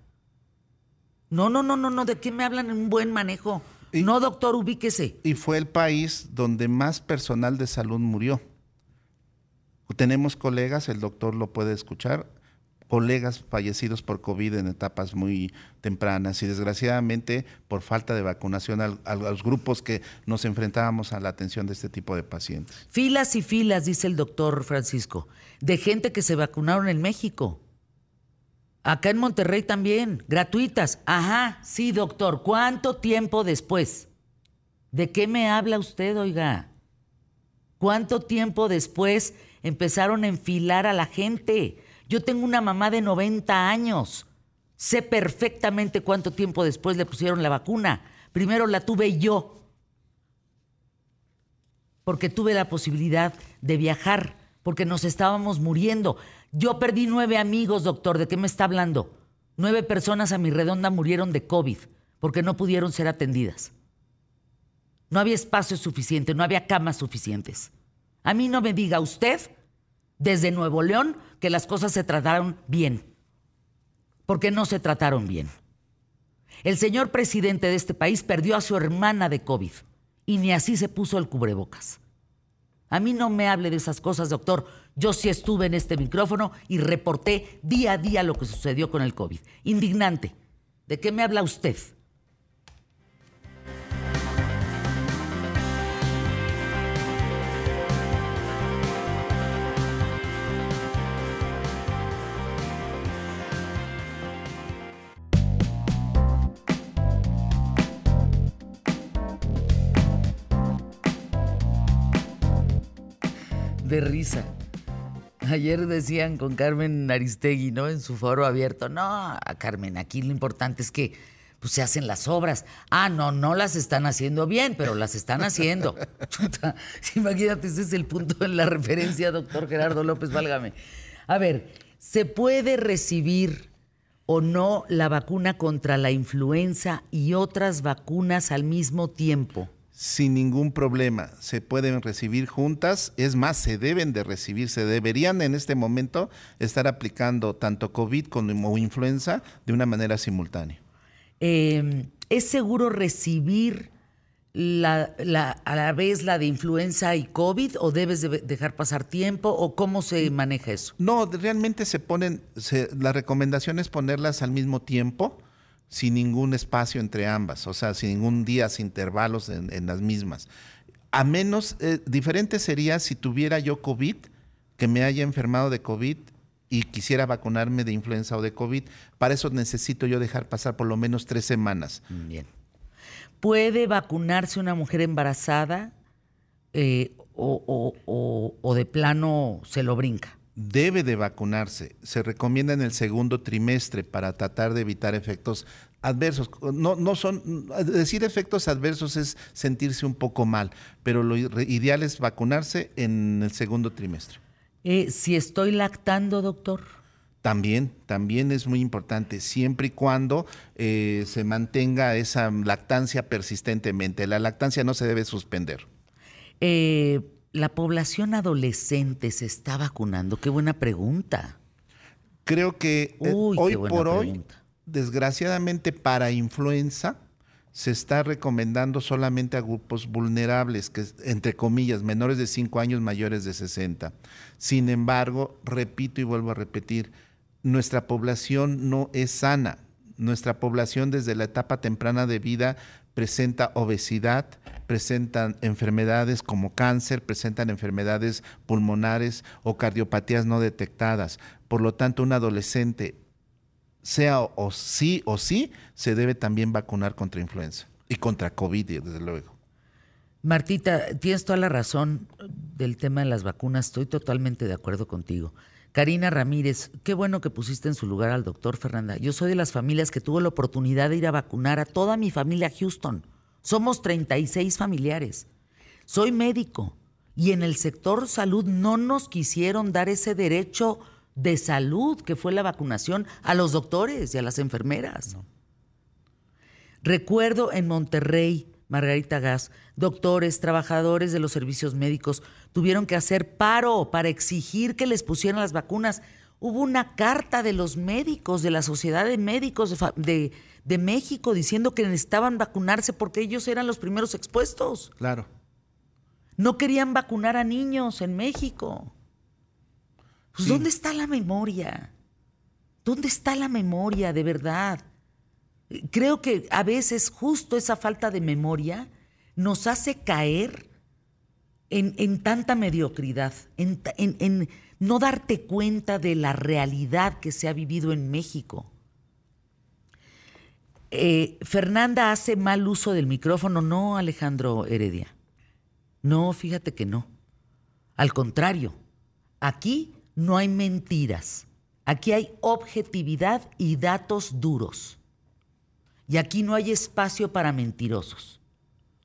No, no, no, no, no, ¿de qué me hablan en un buen manejo? Y- no, doctor, ubíquese. Y fue el país donde más personal de salud murió. Tenemos colegas, el doctor lo puede escuchar, colegas fallecidos por COVID en etapas muy tempranas y desgraciadamente por falta de vacunación a los grupos que nos enfrentábamos a la atención de este tipo de pacientes. Filas y filas, dice el doctor Francisco, de gente que se vacunaron en México. Acá en Monterrey también, gratuitas. Ajá, sí, doctor. ¿Cuánto tiempo después? ¿De qué me habla usted, oiga? ¿Cuánto tiempo después empezaron a enfilar a la gente? Yo tengo una mamá de 90 años. Sé perfectamente cuánto tiempo después le pusieron la vacuna. Primero la tuve yo, porque tuve la posibilidad de viajar, porque nos estábamos muriendo. Yo perdí nueve amigos, doctor, ¿de qué me está hablando? Nueve personas a mi redonda murieron de COVID, porque no pudieron ser atendidas. No había espacio suficiente, no había camas suficientes. A mí no me diga usted desde Nuevo León que las cosas se trataron bien. Porque no se trataron bien. El señor presidente de este país perdió a su hermana de COVID y ni así se puso el cubrebocas. A mí no me hable de esas cosas, doctor. Yo sí estuve en este micrófono y reporté día a día lo que sucedió con el COVID. Indignante. ¿De qué me habla usted? De risa. Ayer decían con Carmen Aristegui, ¿no? En su foro abierto, no, Carmen, aquí lo importante es que pues, se hacen las obras. Ah, no, no las están haciendo bien, pero las están haciendo. Imagínate, ese es el punto en la referencia, doctor Gerardo López, válgame. A ver, ¿se puede recibir o no la vacuna contra la influenza y otras vacunas al mismo tiempo? Sin ningún problema. Se pueden recibir juntas, es más, se deben de recibir, se deberían en este momento estar aplicando tanto COVID como influenza de una manera simultánea. Em, ¿Es seguro recibir la, a la vez la de influenza y COVID o debes dejar pasar tiempo o cómo se maneja eso? No, realmente se ponen, la recomendación es ponerlas al mismo tiempo sin ningún espacio entre ambas, o sea, sin ningún día, sin intervalos en, las mismas. A menos, eh, diferente sería si tuviera yo COVID, que me haya enfermado de COVID y quisiera vacunarme de influenza o de COVID. Para eso necesito yo dejar pasar por lo menos tres semanas. Bien. ¿Puede vacunarse una mujer embarazada eh, o de plano se lo brinca? Debe de vacunarse. Se recomienda en el segundo trimestre para tratar de evitar efectos adversos. No, no son, decir efectos adversos es sentirse un poco mal, pero lo ideal es vacunarse en el segundo trimestre. Eh, si estoy lactando, doctor. También, también es muy importante, siempre y cuando eh, se mantenga esa lactancia persistentemente. La lactancia no se debe suspender. Eh, la población adolescente se está vacunando? Qué buena pregunta. Creo que eh, hoy por hoy, desgraciadamente para influenza, se está recomendando solamente a grupos vulnerables, que entre comillas, menores de 5 años, mayores de 60. Sin embargo, repito y vuelvo a repetir, nuestra población no es sana. Nuestra población desde la etapa temprana de vida presenta obesidad, presentan enfermedades como cáncer, presentan enfermedades pulmonares o cardiopatías no detectadas. Por lo tanto, un adolescente, sea o sí o sí, se debe también vacunar contra influenza y contra COVID, desde luego. Martita, tienes toda la razón del tema de las vacunas, estoy totalmente de acuerdo contigo. Karina Ramírez, qué bueno que pusiste en su lugar al doctor Fernanda. Yo soy de las familias que tuvo la oportunidad de ir a vacunar a toda mi familia a Houston. Somos 36 familiares. Soy médico y en el sector salud no nos quisieron dar ese derecho de salud que fue la vacunación a los doctores y a las enfermeras. Recuerdo en Monterrey, Margarita Gas, doctores, trabajadores de los servicios médicos tuvieron que hacer paro para exigir que les pusieran las vacunas. Hubo una carta de los médicos, de la Sociedad de Médicos de, de México diciendo que necesitaban vacunarse porque ellos eran los primeros expuestos. Claro. No querían vacunar a niños en México. Pues, ¿Dónde está la memoria? ¿Dónde está la memoria de verdad? Creo que a veces justo esa falta de memoria nos hace caer en, tanta mediocridad, en, en no darte cuenta de la realidad que se ha vivido en México. Eh, Fernanda hace mal uso del micrófono, no Alejandro Heredia. No, fíjate que no. Al contrario, aquí no hay mentiras. Aquí hay objetividad y datos duros. Y aquí no hay espacio para mentirosos.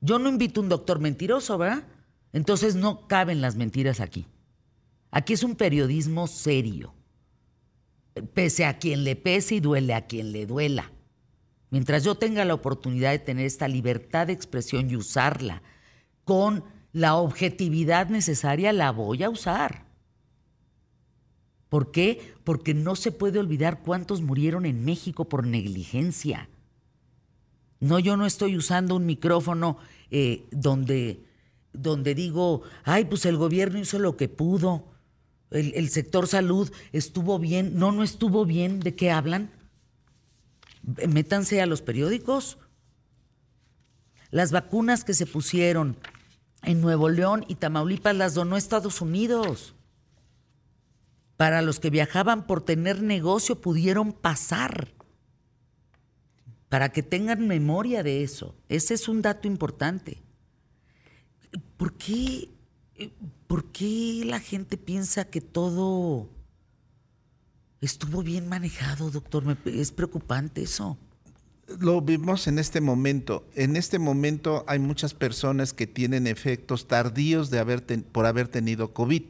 Yo no invito a un doctor mentiroso, ¿verdad? Entonces no caben las mentiras aquí. Aquí es un periodismo serio. Pese a quien le pese y duele a quien le duela. Mientras yo tenga la oportunidad de tener esta libertad de expresión y usarla con la objetividad necesaria, la voy a usar. ¿Por qué? Porque no se puede olvidar cuántos murieron en México por negligencia. No, yo no estoy usando un micrófono eh, donde, donde digo, ay, pues el gobierno hizo lo que pudo, el, el sector salud estuvo bien. No, no estuvo bien. ¿De qué hablan? Métanse a los periódicos. Las vacunas que se pusieron en Nuevo León y Tamaulipas las donó Estados Unidos. Para los que viajaban por tener negocio pudieron pasar. Para que tengan memoria de eso. Ese es un dato importante. ¿Por qué, ¿Por qué la gente piensa que todo estuvo bien manejado, doctor? es preocupante eso. Lo vimos en este momento. En este momento hay muchas personas que tienen efectos tardíos de por haber tenido COVID.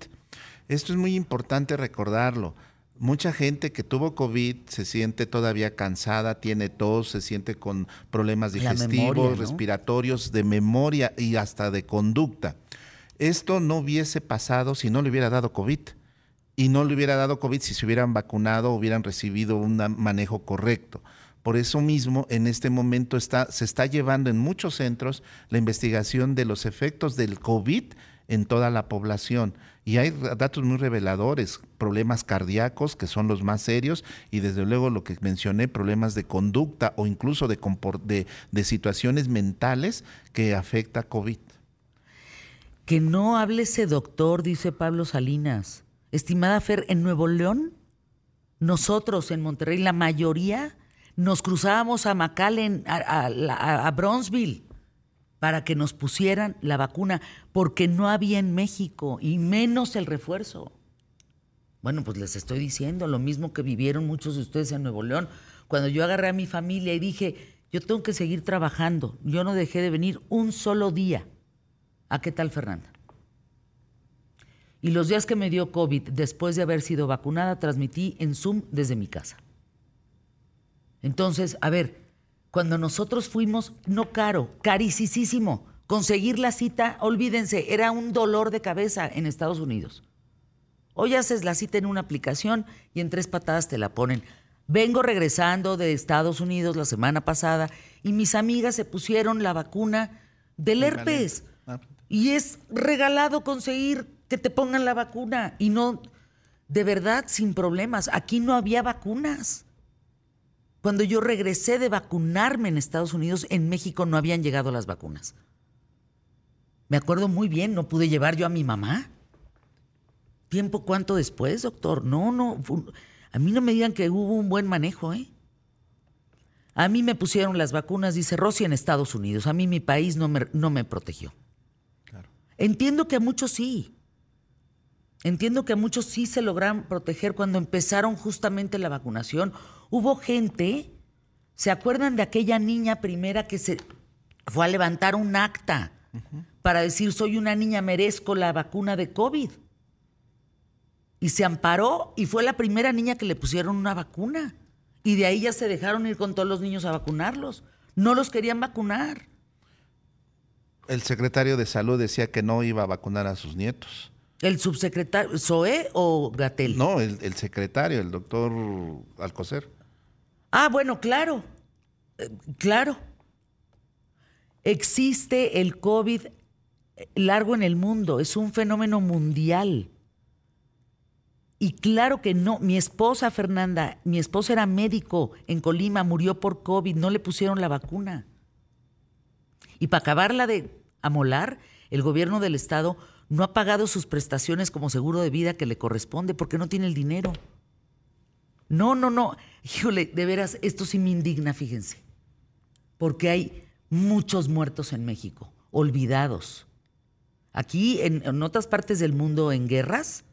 Esto es muy importante recordarlo. Mucha gente que tuvo COVID se siente todavía cansada, tiene tos, se siente con problemas digestivos, respiratorios, de memoria y hasta de conducta. Esto no hubiese pasado si no le hubiera dado COVID. Y no le hubiera dado COVID si se hubieran vacunado o hubieran recibido un manejo correcto. Por eso mismo, en este momento está, se está llevando en muchos centros la investigación de los efectos del COVID en toda la población. Y hay datos muy reveladores, problemas cardíacos, que son los más serios, y desde luego lo que mencioné, problemas de conducta o incluso de, de, de situaciones mentales que afecta COVID. Que no hable ese doctor, dice Pablo Salinas. Estimada Fer, en Nuevo León, nosotros en Monterrey, la mayoría nos cruzábamos a McAllen, a, a, Bronzeville, para que nos pusieran la vacuna, porque no había en México, y menos el refuerzo. Bueno, pues les estoy diciendo lo mismo que vivieron muchos de ustedes en Nuevo León. Cuando yo agarré a mi familia y dije, yo tengo que seguir trabajando, yo no dejé de venir un solo día. ¿A qué tal, Fernanda? Y los días que me dio COVID, después de haber sido vacunada, transmití en Zoom desde mi casa. Entonces, a ver, cuando nosotros fuimos, no caro, carísimo, conseguir la cita, olvídense, era un dolor de cabeza en Estados Unidos. Hoy haces la cita en una aplicación y en tres patadas te la ponen. Vengo regresando de Estados Unidos la semana pasada y mis amigas se pusieron la vacuna del herpes. Ah. Y es regalado conseguir que te pongan la vacuna y no, de verdad, sin problemas. Aquí no había vacunas. Cuando yo regresé de vacunarme en Estados Unidos, en México no habían llegado las vacunas. Me acuerdo muy bien, no pude llevar yo a mi mamá. ¿Tiempo cuánto después, doctor? No, no. A mí no me digan que hubo un buen manejo, ¿eh? A mí me pusieron las vacunas, dice Rossi, en Estados Unidos. A mí mi país no me, no me protegió. Entiendo que a muchos sí. Entiendo que a muchos sí se lograron proteger cuando empezaron justamente la vacunación Hubo gente, ¿se acuerdan de aquella niña primera que se fue a levantar un acta para decir soy una niña, merezco la vacuna de COVID? Y se amparó y fue la primera niña que le pusieron una vacuna. Y de ahí ya se dejaron ir con todos los niños a vacunarlos. No los querían vacunar. El secretario de salud decía que no iba a vacunar a sus nietos. ¿El subsecretario, Zoé o Gatel? No, el, el secretario, el doctor Alcocer. Ah, bueno, claro, eh, claro. Existe el COVID largo en el mundo, es un fenómeno mundial. Y claro que no, mi esposa Fernanda, mi esposa era médico en Colima, murió por COVID, no le pusieron la vacuna. Y para acabarla de amolar, el gobierno del estado no ha pagado sus prestaciones como seguro de vida que le corresponde porque no tiene el dinero. No, no, no. Híjole, de veras, esto sí me indigna, fíjense. Porque hay muchos muertos en México, olvidados. Aquí, en, otras partes del mundo, en guerras,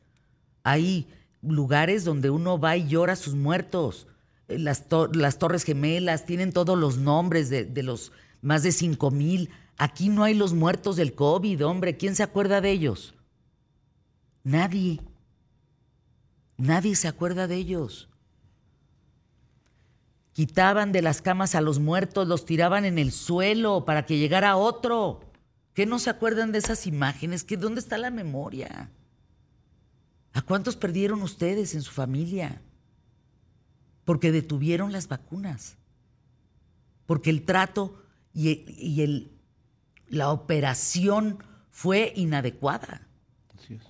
hay lugares donde uno va y llora a sus muertos. Eh, las, las Torres Gemelas tienen todos los nombres de, de los más de cinco mil. Aquí no hay los muertos del COVID, hombre. ¿Quién se acuerda de ellos? Nadie. Nadie se acuerda de ellos. Quitaban de las camas a los muertos, los tiraban en el suelo para que llegara otro. ¿Qué no se acuerdan de esas imágenes? ¿Qué, ¿Dónde está la memoria? ¿A cuántos perdieron ustedes en su familia? Porque detuvieron las vacunas. Porque el trato y, el, la operación fue inadecuada. Así es.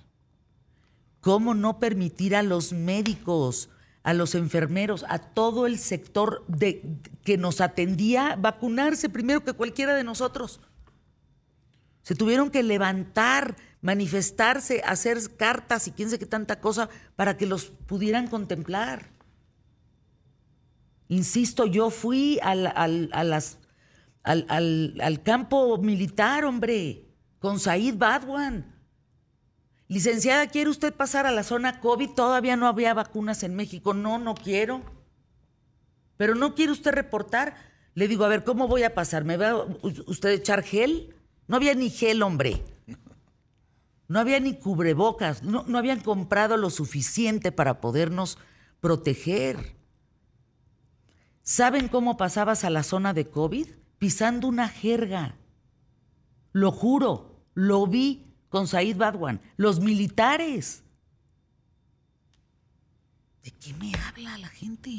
¿Cómo no permitir a los médicos, a los enfermeros, a todo el sector de, que nos atendía vacunarse primero que cualquiera de nosotros? Se tuvieron que levantar, manifestarse, hacer cartas y quién sé qué tanta cosa para que los pudieran contemplar. Insisto, yo fui al, al, al, campo militar, hombre, con Said Badwan. Licenciada, ¿quiere usted pasar a la zona COVID? Todavía no había vacunas en México. No, no quiero. Pero no quiere usted reportar. Le digo, a ver, ¿cómo voy a pasar? ¿Me va usted a echar gel? No había ni gel, hombre. No había ni cubrebocas. No, no habían comprado lo suficiente para podernos proteger. ¿Saben cómo pasabas a la zona de COVID? Pisando una jerga. Lo juro, lo vi con Said Badwan. Los militares. ¿De qué me habla la gente?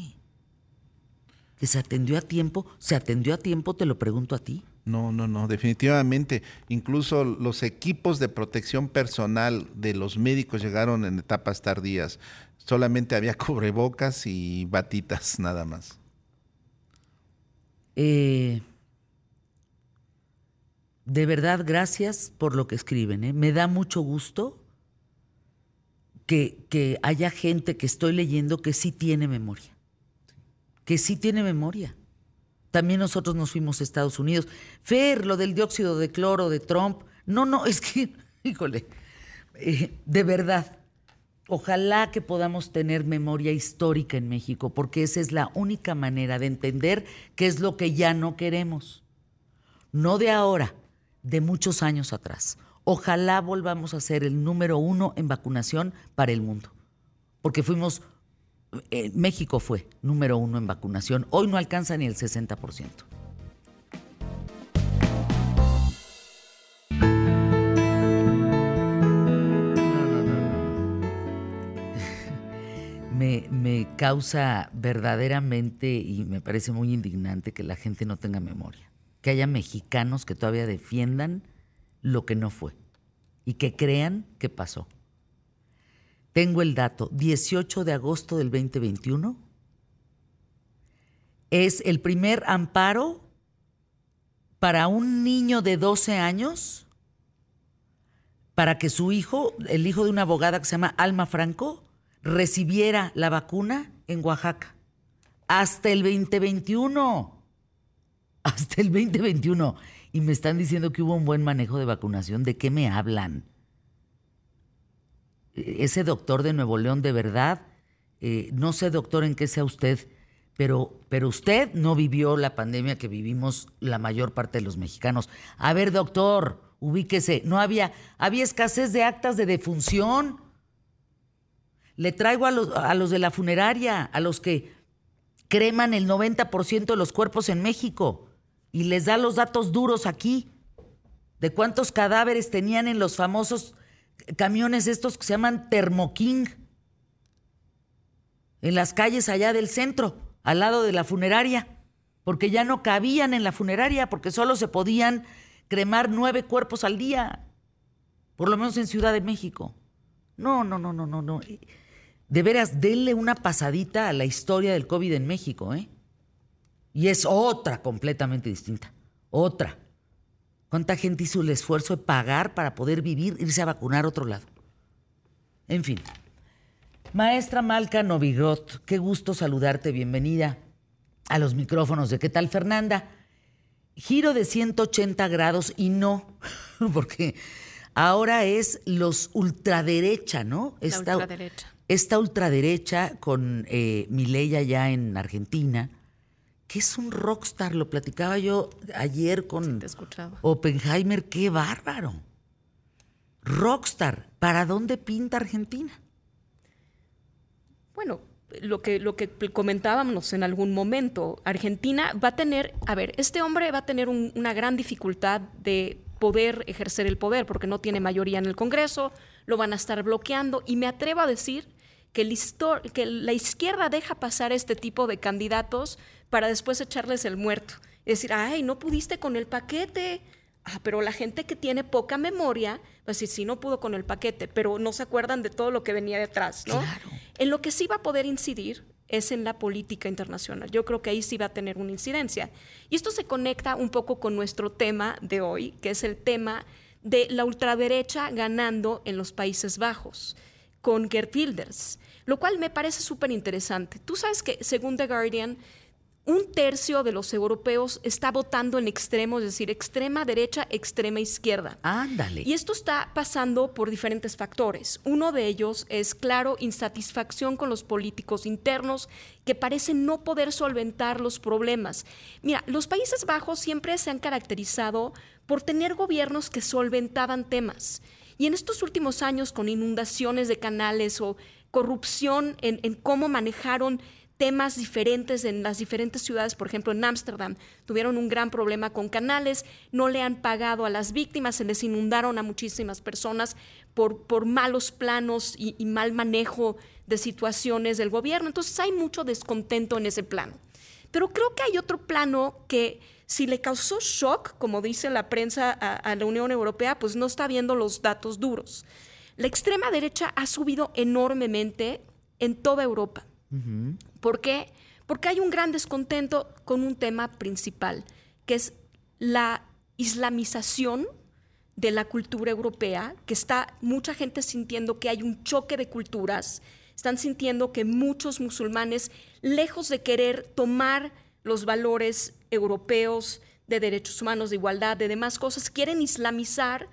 ¿Que se atendió a tiempo? ¿Se atendió a tiempo? Te lo pregunto a ti. No, no, no, definitivamente. Incluso los equipos de protección personal de los médicos llegaron en etapas tardías. Solamente había cubrebocas y batitas nada más. Eh, de verdad, gracias por lo que escriben. ¿eh? Me da mucho gusto que, haya gente que estoy leyendo que sí tiene memoria. Que sí tiene memoria. También nosotros nos fuimos a Estados Unidos. Fer, lo del dióxido de cloro de Trump. No, no, es que, híjole, eh, de verdad, ojalá que podamos tener memoria histórica en México, porque esa es la única manera de entender qué es lo que ya no queremos. No de ahora, de muchos años atrás. Ojalá volvamos a ser el número uno en vacunación para el mundo, porque fuimos eh, México fue número uno en vacunación. Hoy no alcanza ni el 60%. Me, me, causa verdaderamente y me parece muy indignante que la gente no tenga memoria. Que haya mexicanos que todavía defiendan lo que no fue y que crean que pasó. Tengo el dato, 18 de agosto del 2021. Es el primer amparo para un niño de 12 años para que su hijo, el hijo de una abogada que se llama Alma Franco, recibiera la vacuna en Oaxaca. Hasta el 2021. Hasta el 2021. Y me están diciendo que hubo un buen manejo de vacunación. ¿De qué me hablan? ese doctor de Nuevo León de verdad, eh, no sé doctor en qué sea usted, pero, pero usted no vivió la pandemia que vivimos la mayor parte de los mexicanos. A ver, doctor, ubíquese, no había, había escasez de actas de defunción. Le traigo a los, a los de la funeraria, a los que creman el 90% de los cuerpos en México y les da los datos duros aquí de cuántos cadáveres tenían en los famosos camiones estos que se llaman King en las calles allá del centro, al lado de la funeraria, porque ya no cabían en la funeraria, porque solo se podían cremar nueve cuerpos al día, por lo menos en Ciudad de México. No, no, no, no, no, no. De veras, denle una pasadita a la historia del COVID en México, ¿eh? Y es otra completamente distinta, otra. ¿Cuánta gente hizo el esfuerzo de pagar para poder vivir, irse a vacunar a otro lado? En fin. Maestra Malca Novigrot, qué gusto saludarte, bienvenida a los micrófonos de ¿Qué tal, Fernanda? Giro de 180 grados y no, porque ahora es los ultraderecha, ¿no? Esta, ultraderecha. Esta ultraderecha con eh, Mileya ya en Argentina ¿Qué es un rockstar? Lo platicaba yo ayer con Oppenheimer. ¡Qué bárbaro! Rockstar, ¿para dónde pinta Argentina? Bueno, lo que, lo que comentábamos en algún momento, Argentina va a tener, a ver, este hombre va a tener una gran dificultad de poder ejercer el poder porque no tiene mayoría en el Congreso, lo van a estar bloqueando y me atrevo a decir que, el que la izquierda deja pasar este tipo de candidatos para después echarles el muerto. Y decir, ay, no pudiste con el paquete. Ah, pero la gente que tiene poca memoria, va a decir, sí, no pudo con el paquete, pero no se acuerdan de todo lo que venía detrás, ¿no? Claro. En lo que sí va a poder incidir es en la política internacional. Yo creo que ahí sí va a tener una incidencia. Y esto se conecta un poco con nuestro tema de hoy, que es el tema de la ultraderecha ganando en los Países Bajos con Gert Wilders, lo cual me parece súper interesante. Tú sabes que, según The Guardian, un tercio de los europeos está votando en extremos, es decir, extrema derecha, extrema izquierda. Ándale. Y esto está pasando por diferentes factores. Uno de ellos es, claro, insatisfacción con los políticos internos que parecen no poder solventar los problemas. Mira, los Países Bajos siempre se han caracterizado por tener gobiernos que solventaban temas. Y en estos últimos años, con inundaciones de canales o corrupción en, en cómo manejaron temas diferentes en las diferentes ciudades, por ejemplo en Ámsterdam, tuvieron un gran problema con canales, no le han pagado a las víctimas, se les inundaron a muchísimas personas por, por malos planos y, mal manejo de situaciones del gobierno. Entonces hay mucho descontento en ese plano. Pero creo que hay otro plano que si le causó shock, como dice la prensa a la Unión Europea, pues no está viendo los datos duros. La extrema derecha ha subido enormemente en toda Europa. ¿Por qué? Porque hay un gran descontento con un tema principal, que es la islamización de la cultura europea, que está mucha gente sintiendo que hay un choque de culturas, están sintiendo que muchos musulmanes, lejos de querer tomar los valores europeos de derechos humanos, de igualdad, de demás cosas, quieren islamizar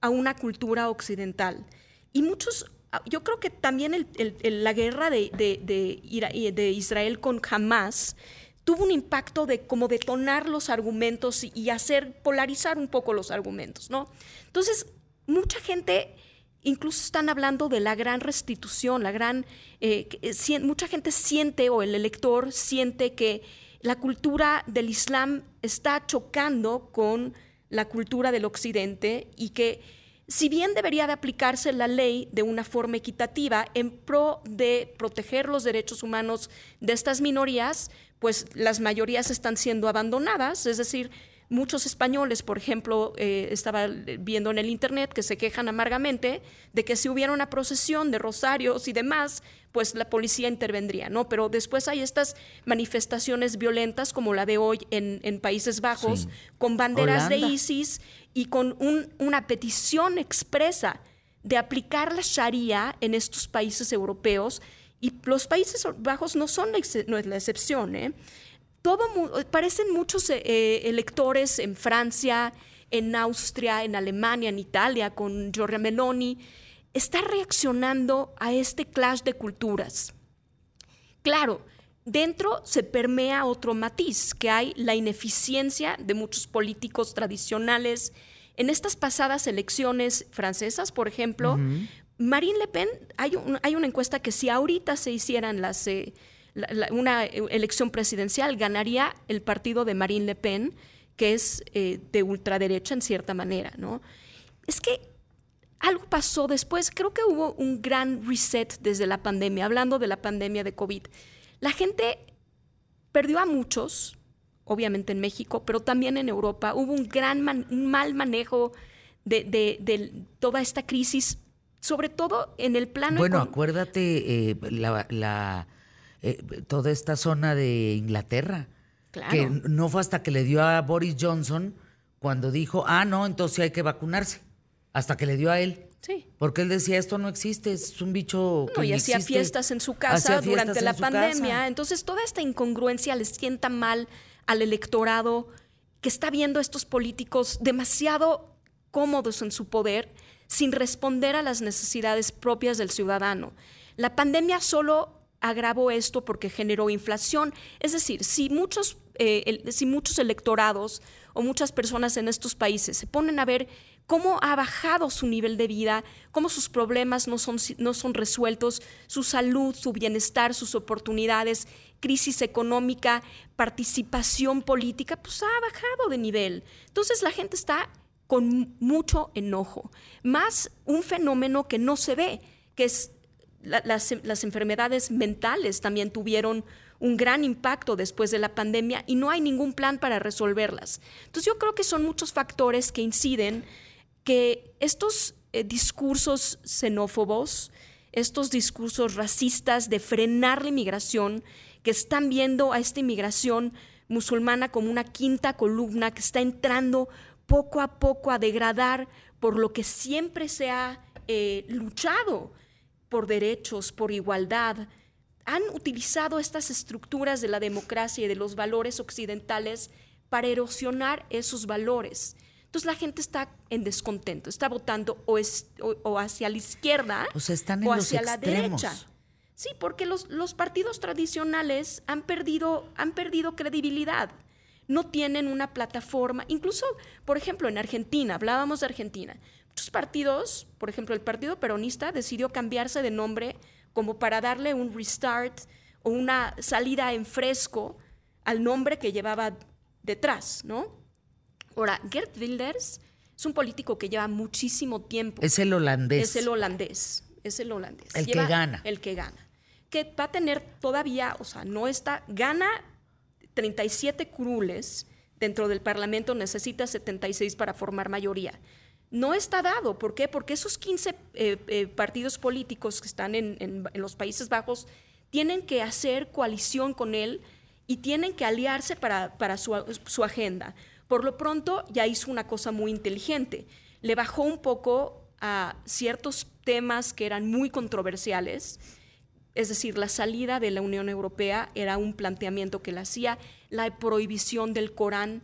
a una cultura occidental. Y muchos, yo creo que también la guerra de, de- Israel con Hamas tuvo un impacto de como detonar los argumentos y, hacer polarizar un poco los argumentos, ¿no? Entonces, mucha gente incluso están hablando de la gran restitución, la gran, eh, eh, mucha gente siente o el elector siente que la cultura del Islam está chocando con la cultura del Occidente y que si bien debería de aplicarse la ley de una forma equitativa en pro de proteger los derechos humanos de estas minorías, pues las mayorías están siendo abandonadas, es decir, muchos españoles, por ejemplo, eh, estaba viendo en el internet que se quejan amargamente de que si hubiera una procesión de rosarios y demás, pues la policía intervendría, ¿no? Pero después hay estas manifestaciones violentas como la de hoy en, en Países Bajos, Sí. con banderas de. ISIS y con un- una petición expresa de aplicar la Sharia en estos países europeos. Y los Países Bajos no son la, no es la excepción. ¿eh? Todo parecen muchos eh, eh, electores en Francia, en Austria, en Alemania, en Italia, con Giorgia Meloni, está reaccionando a este clash de culturas. Claro, dentro se permea otro matiz, que hay la ineficiencia de muchos políticos tradicionales. En estas pasadas elecciones francesas, por ejemplo, Marine Le Pen, hay, un- hay una encuesta que si ahorita se hicieran las, eh, la- la- una eh, elección presidencial, ganaría el partido de Marine Le Pen, que es eh, de ultraderecha en cierta manera, ¿no? Es que algo pasó después. Creo que hubo un gran reset desde la pandemia, hablando de la pandemia de COVID. La gente perdió a muchos, obviamente en México, pero también en Europa. Hubo un gran man- un mal manejo de, de- de toda esta crisis, sobre todo en el plano Bueno, acuérdate eh, la, la, eh, toda esta zona de Inglaterra. Claro. Que no fue hasta que le dio a Boris Johnson cuando dijo, ah, no, entonces sí hay que vacunarse. Hasta que le dio a él. Sí. Porque él decía, esto no existe, es un bicho que No, y hacía existe". fiestas en su casa durante la pandemia. casa. Entonces, toda esta incongruencia le sienta mal al electorado que está viendo a estos políticos demasiado cómodos en su poder sin responder a las necesidades propias del ciudadano. La pandemia solo agravó esto porque generó inflación. Es decir, si muchos, eh, si muchos electorados o muchas personas en estos países se ponen a ver cómo ha bajado su nivel de vida, cómo sus problemas no son, no son resueltos, su salud, su bienestar, sus oportunidades, crisis económica, participación política, pues ha bajado de nivel. Entonces la gente está con mucho enojo, más un fenómeno que no se ve, que es las, enfermedades mentales también tuvieron un gran impacto después de la pandemia y no hay ningún plan para resolverlas. Entonces yo creo que son muchos factores que inciden que estos eh, discursos xenófobos, estos discursos racistas de frenar la inmigración, que están viendo a esta inmigración musulmana como una quinta columna que está entrando poco a poco a degradar por lo que siempre se ha eh, luchado por derechos, por igualdad, han utilizado estas estructuras de la democracia y de los valores occidentales para erosionar esos valores. Entonces la gente está en descontento, está votando o, o, hacia la izquierda o, hacia la derecha. Sí, porque los, los, partidos tradicionales han perdido, han perdido credibilidad. No tienen una plataforma. Incluso, por ejemplo, en Argentina, hablábamos de Argentina. Muchos partidos, por ejemplo, el Partido Peronista decidió cambiarse de nombre como para darle un restart o una salida en fresco al nombre que llevaba detrás, ¿no? Ahora, Gert Wilders es un político que lleva muchísimo tiempo. Es el holandés. Es el holandés. Es el holandés. El que gana. El que gana. Que va a tener todavía, o sea, no está, gana 37 curules dentro del Parlamento, necesita 76 para formar mayoría no está dado. ¿Por qué? Porque esos 15 eh, eh, partidos políticos que están en, los Países Bajos tienen que hacer coalición con él y tienen que aliarse para, su, agenda. Por lo pronto ya hizo una cosa muy inteligente. Le bajó un poco a ciertos temas que eran muy controversiales. Es decir, la salida de la Unión Europea era un planteamiento que le hacía, la prohibición del Corán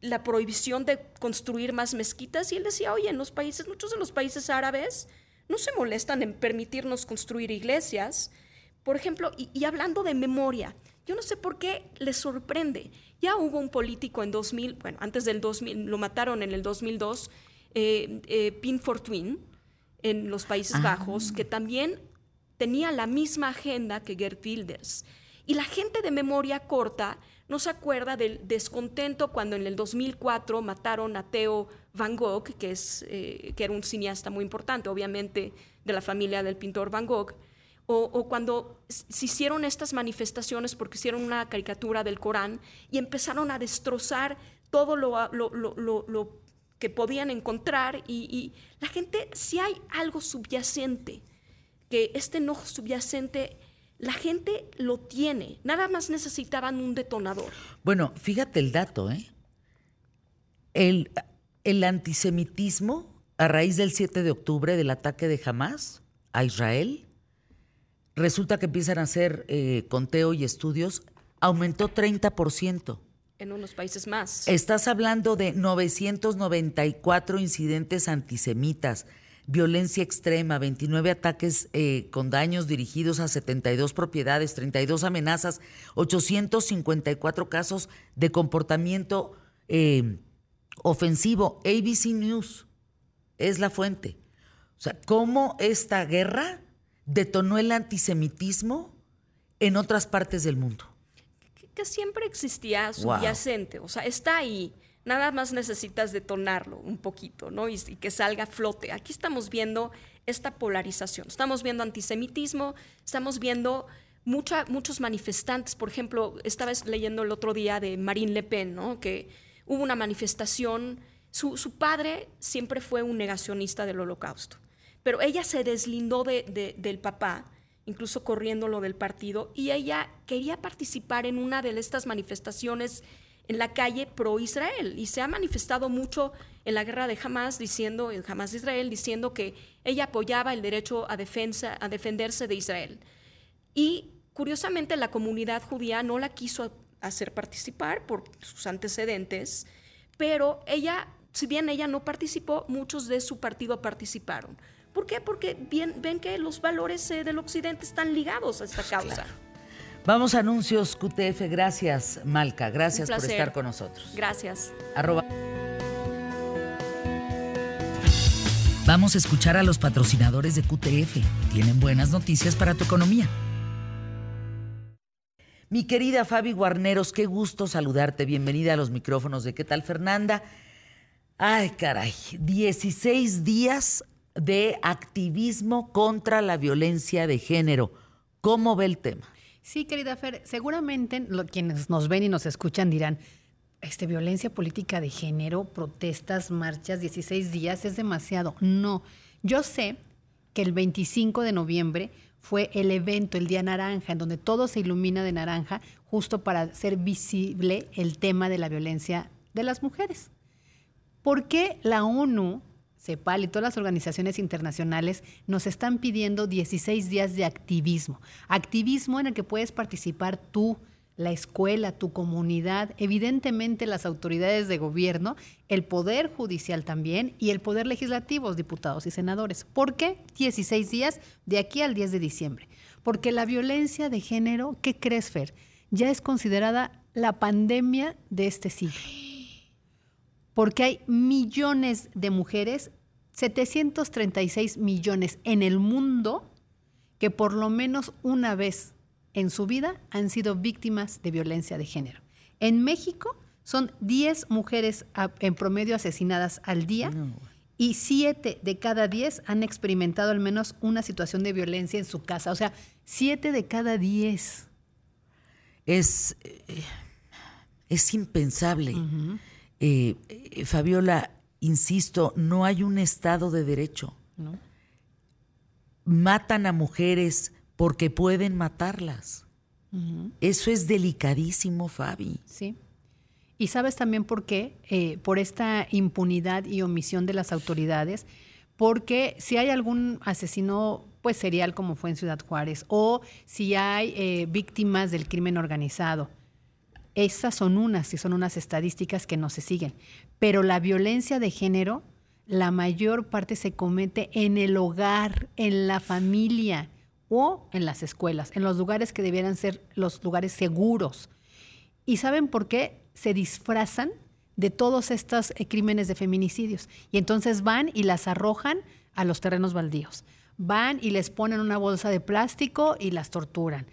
la prohibición de construir más mezquitas y él decía, oye, en los países, muchos de los países árabes no se molestan en permitirnos construir iglesias. Por ejemplo, y, hablando de memoria, yo no sé por qué les sorprende. Ya hubo un político en 2000, bueno, antes del 2000, lo mataron en el 2002, eh, eh, Pin Fortuyn, en los Países ah. Bajos, que también tenía la misma agenda que Gert Wilders. Y la gente de memoria corta no se acuerda del descontento cuando en el 2004 mataron a Theo Van Gogh, que, es, eh, que era un cineasta muy importante, obviamente de la familia del pintor Van Gogh, o, cuando se hicieron estas manifestaciones porque hicieron una caricatura del Corán y empezaron a destrozar todo lo, que podían encontrar y, la gente, si hay algo subyacente, que este enojo subyacente la gente lo tiene, nada más necesitaban un detonador. Bueno, fíjate el dato, ¿eh? El, el antisemitismo a raíz del 7 de octubre del ataque de Hamas a Israel, resulta que empiezan a hacer eh, conteo y estudios, aumentó 30%. En unos países más. Estás hablando de 994 incidentes antisemitas violencia extrema, 29 ataques eh, con daños dirigidos a 72 propiedades, 32 amenazas, 854 casos de comportamiento eh, ofensivo. ABC News es la fuente. O sea, cómo esta guerra detonó el antisemitismo en otras partes del mundo. Que, siempre existía subyacente, o sea, está ahí. Nada más necesitas detonarlo un poquito, ¿no? Y, que salga a flote. Aquí estamos viendo esta polarización. Estamos viendo antisemitismo, estamos viendo muchos manifestantes. Por ejemplo, estaba leyendo el otro día de Marine Le Pen, ¿no? Que hubo una manifestación. Su, padre siempre fue un negacionista del holocausto, pero ella se deslindó del papá incluso corriéndolo del partido, y ella quería participar en una de estas manifestaciones en la calle pro Israel y se ha manifestado mucho en la guerra de Hamas diciendo en Hamas de Israel diciendo que ella apoyaba el derecho a defensa a defenderse de Israel. Y curiosamente la comunidad judía no la quiso hacer participar por sus antecedentes, pero ella si bien ella no participó, muchos de su partido participaron. ¿Por qué? Porque bien, ven que los valores eh, del occidente están ligados a esta causa. Vamos a anuncios QTF. Gracias, Malca. Gracias por estar con nosotros. Gracias. Vamos a escuchar a los patrocinadores de QTF. Tienen buenas noticias para tu economía. Mi querida Fabi Guarneros, qué gusto saludarte. Bienvenida a los micrófonos de ¿Qué tal, Fernanda? Ay, caray. 16 días de activismo contra la violencia de género. ¿Cómo ve el tema? Sí, querida Fer, seguramente quienes nos ven y nos escuchan dirán, este, violencia política de género, protestas, marchas, 16 días, es demasiado. No, yo sé que el 25 de noviembre fue el evento, el Día Naranja, en donde todo se ilumina de naranja, justo para hacer visible el tema de la violencia de las mujeres. ¿Por qué la ONU, CEPAL y todas las organizaciones internacionales nos están pidiendo 16 días de activismo? Activismo en el que puedes participar tú, la escuela, tu comunidad, evidentemente las autoridades de gobierno, el poder judicial también y el poder legislativo, diputados y senadores. ¿Por qué 16 días de aquí al 10 de diciembre? Porque la violencia de género, ¿qué crees, Fer? Ya es considerada la pandemia de este siglo porque hay millones de mujeres, 736 millones en el mundo, que por lo menos una vez en su vida han sido víctimas de violencia de género. En México son 10 mujeres en promedio asesinadas al día y 7 de cada 10 han experimentado al menos una situación de violencia en su casa. O sea, 7 de cada 10. Es, eh, es impensable. Eh, Fabiola, insisto, no hay un Estado de Derecho. ¿no? Matan a mujeres porque pueden matarlas. Eso es delicadísimo, Fabi. Sí. Y sabes también por qué, Eh, por esta impunidad y omisión de las autoridades, porque si hay algún asesino pues serial como fue en Ciudad Juárez, o si hay eh, víctimas del crimen organizado, esas son unas, y son unas estadísticas que no se siguen. Pero la violencia de género, la mayor parte se comete en el hogar, en la familia o en las escuelas, en los lugares que debieran ser los lugares seguros. ¿Y saben por qué? Se disfrazan de todos estos eh, crímenes de feminicidios. Y entonces van y las arrojan a los terrenos baldíos. Van y les ponen una bolsa de plástico y las torturan.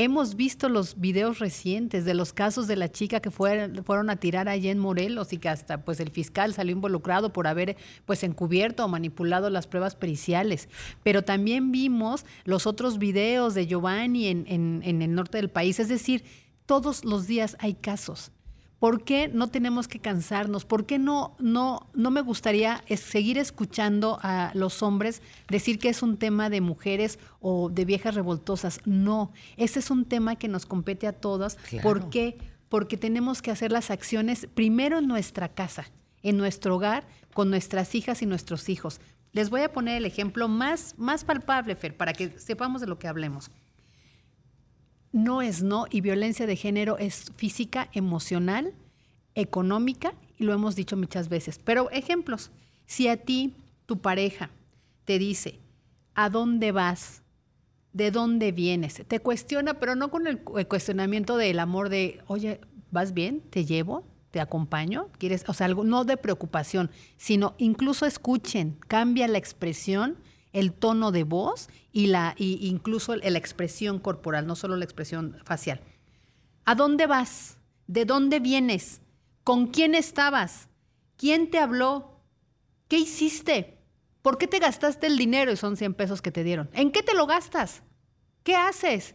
Hemos visto los videos recientes de los casos de la chica que fueron, a tirar allá en Morelos y que hasta pues el fiscal salió involucrado por haber pues encubierto o manipulado las pruebas periciales. Pero también vimos los otros videos de Giovanni en, en- en el norte del país. Es decir, todos los días hay casos. ¿Por qué no tenemos que cansarnos? ¿Por qué no, no, no me gustaría es- seguir escuchando a los hombres decir que es un tema de mujeres o de viejas revoltosas? No, ese es un tema que nos compete a todas. ¿Por qué? Porque tenemos que hacer las acciones primero en nuestra casa, en nuestro hogar, con nuestras hijas y nuestros hijos. Les voy a poner el ejemplo más, más palpable, Fer, para que sepamos de lo que hablemos no es no y violencia de género es física, emocional, económica y lo hemos dicho muchas veces. Pero ejemplos, si a ti tu pareja te dice, ¿a dónde vas? ¿De dónde vienes? Te cuestiona, pero no con el, cu- el cuestionamiento del amor de, oye, ¿vas bien? ¿Te llevo? ¿Te acompaño? ¿Quieres? O sea, algo no de preocupación, sino incluso escuchen, cambia la expresión, el tono de voz y la y incluso la expresión corporal, no solo la expresión facial. ¿A dónde vas? ¿De dónde vienes? ¿Con quién estabas? ¿Quién te habló? ¿Qué hiciste? ¿Por qué te gastaste el dinero y son 100 pesos que te dieron? ¿En qué te lo gastas? ¿Qué haces?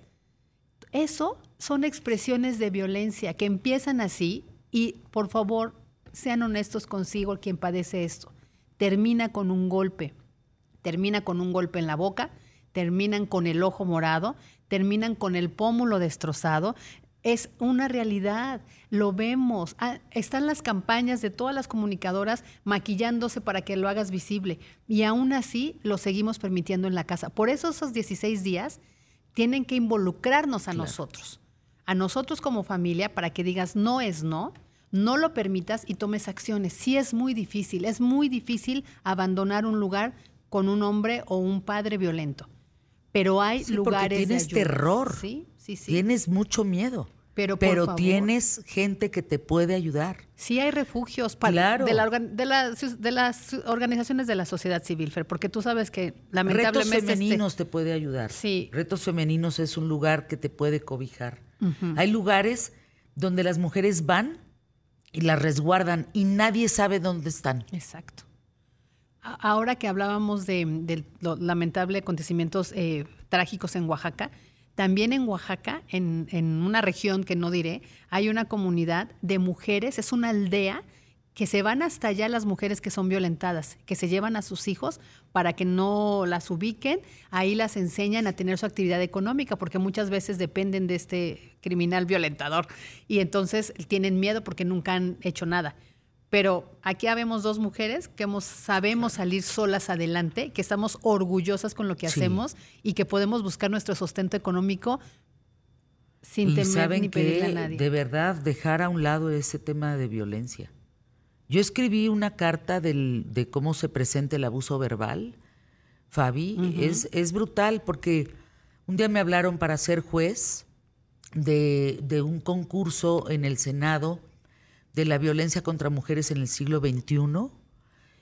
Eso son expresiones de violencia que empiezan así y por favor sean honestos consigo quien padece esto. Termina con un golpe, termina con un golpe en la boca, terminan con el ojo morado, terminan con el pómulo destrozado. Es una realidad, lo vemos. Ah, están las campañas de todas las comunicadoras maquillándose para que lo hagas visible y aún así lo seguimos permitiendo en la casa. Por eso esos 16 días tienen que involucrarnos a nosotros, a nosotros como familia, para que digas no es no, no lo permitas y tomes acciones. Sí es muy difícil, es muy difícil abandonar un lugar con un hombre o un padre violento. Pero hay Sí, porque lugares de tienes ayuda. terror. Sí, sí, sí. Tienes mucho miedo. Pero, favor. tienes gente que te puede ayudar. Sí hay refugios para, Claro. de, la de, las- de las organizaciones de la sociedad civil, Fer, porque tú sabes que Retos lamentablemente... este- femeninos te puede ayudar. Sí. Retos femeninos es un lugar que te puede cobijar. Hay lugares donde las mujeres van y las resguardan y nadie sabe dónde están. Exacto. Ahora que hablábamos de, de los lamentables acontecimientos eh, trágicos en Oaxaca, también en Oaxaca, en, en una región que no diré, hay una comunidad de mujeres, es una aldea que se van hasta allá las mujeres que son violentadas, que se llevan a sus hijos para que no las ubiquen, ahí las enseñan a tener su actividad económica, porque muchas veces dependen de este criminal violentador y entonces tienen miedo porque nunca han hecho nada. Pero aquí habemos dos mujeres que hemos, sabemos salir solas adelante, que estamos orgullosas con lo que Sí. hacemos y que podemos buscar nuestro sustento económico sin y temer saben ni pedirle a nadie. de verdad dejar a un lado ese tema de violencia. Yo escribí una carta del- de cómo se presenta el abuso verbal, Fabi, es, es brutal porque un día me hablaron para ser juez de, de un concurso en el Senado de la violencia contra mujeres en el siglo XXI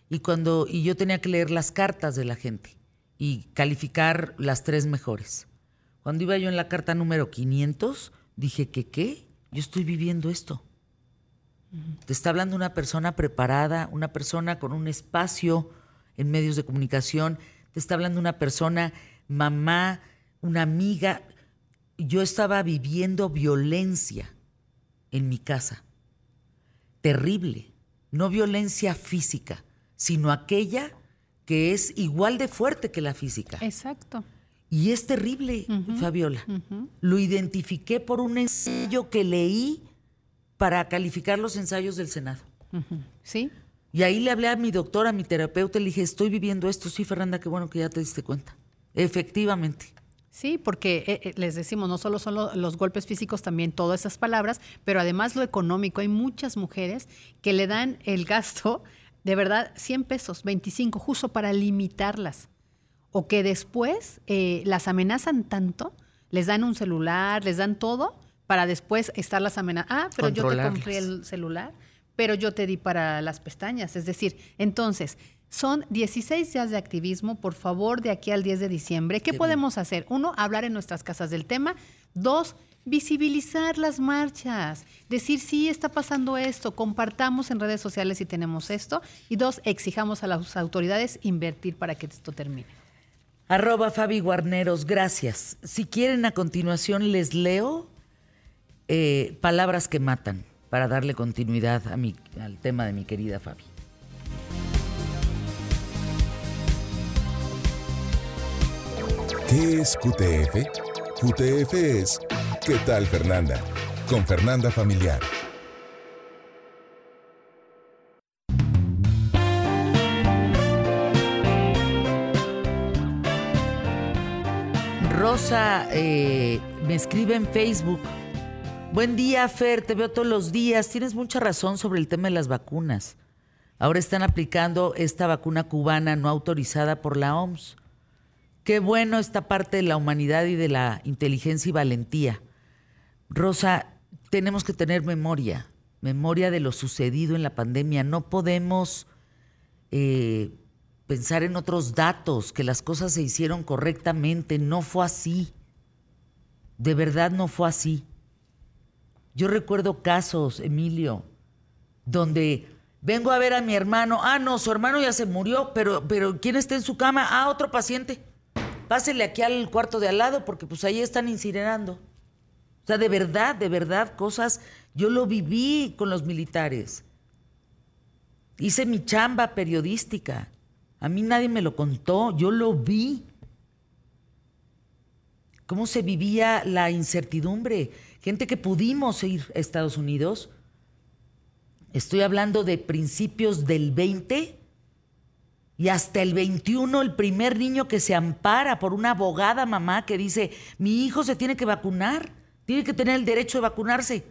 y cuando y yo tenía que leer las cartas de la gente y calificar las tres mejores. Cuando iba yo en la carta número 500, dije que qué, yo estoy viviendo esto. Te está hablando una persona preparada, una persona con un espacio en medios de comunicación, te está hablando una persona, mamá, una amiga. Yo estaba viviendo violencia en mi casa terrible, no violencia física, sino aquella que es igual de fuerte que la física. Exacto. Y es terrible, Fabiola. Lo identifiqué por un ensayo que leí para calificar los ensayos del Senado. ¿Sí? Y ahí le hablé a mi doctora, a mi terapeuta, y le dije, estoy viviendo esto. Sí, Fernanda, qué bueno que ya te diste cuenta. Efectivamente. Sí, porque eh, eh, les decimos, no solo son lo- los golpes físicos, también todas esas palabras, pero además lo económico. Hay muchas mujeres que le dan el gasto, de verdad, 100 pesos, 25, justo para limitarlas. O que después eh, las amenazan tanto, les dan un celular, les dan todo, para después estarlas amenazando. Ah, pero yo te compré el celular, pero yo te di para las pestañas. Es decir, entonces, son 16 días de activismo, por favor, de aquí al 10 de diciembre. ¿Qué podemos hacer? Uno, hablar en nuestras casas del tema. Dos, visibilizar las marchas. Decir, sí, está pasando esto, compartamos en redes sociales si tenemos esto. Y dos, exijamos a las autoridades invertir para que esto termine. Arroba Fabi Guarneros, gracias. Si quieren, a continuación les leo eh, palabras que matan para darle continuidad a mi, al tema de mi querida Fabi. ¿Qué es QTF? QTF es ¿Qué tal Fernanda? Con Fernanda Familiar. Rosa eh, me escribe en Facebook. Buen día, Fer, te veo todos los días. Tienes mucha razón sobre el tema de las vacunas. Ahora están aplicando esta vacuna cubana no autorizada por la OMS. Qué bueno esta parte de la humanidad y de la inteligencia y valentía. Rosa, tenemos que tener memoria, memoria de lo sucedido en la pandemia. No podemos eh, pensar en otros datos, que las cosas se hicieron correctamente. No fue así. De verdad no fue así. Yo recuerdo casos, Emilio, donde vengo a ver a mi hermano. Ah, no, su hermano ya se murió, pero, pero ¿quién está en su cama? Ah, otro paciente. Pásele aquí al cuarto de al lado porque pues ahí están incinerando. O sea, de verdad, de verdad, cosas. Yo lo viví con los militares. Hice mi chamba periodística. A mí nadie me lo contó, yo lo vi. Cómo se vivía la incertidumbre. Gente que pudimos ir a Estados Unidos. Estoy hablando de principios del 20 y hasta el 21 el primer niño que se ampara por una abogada mamá que dice, mi hijo se tiene que vacunar, tiene que tener el derecho de vacunarse.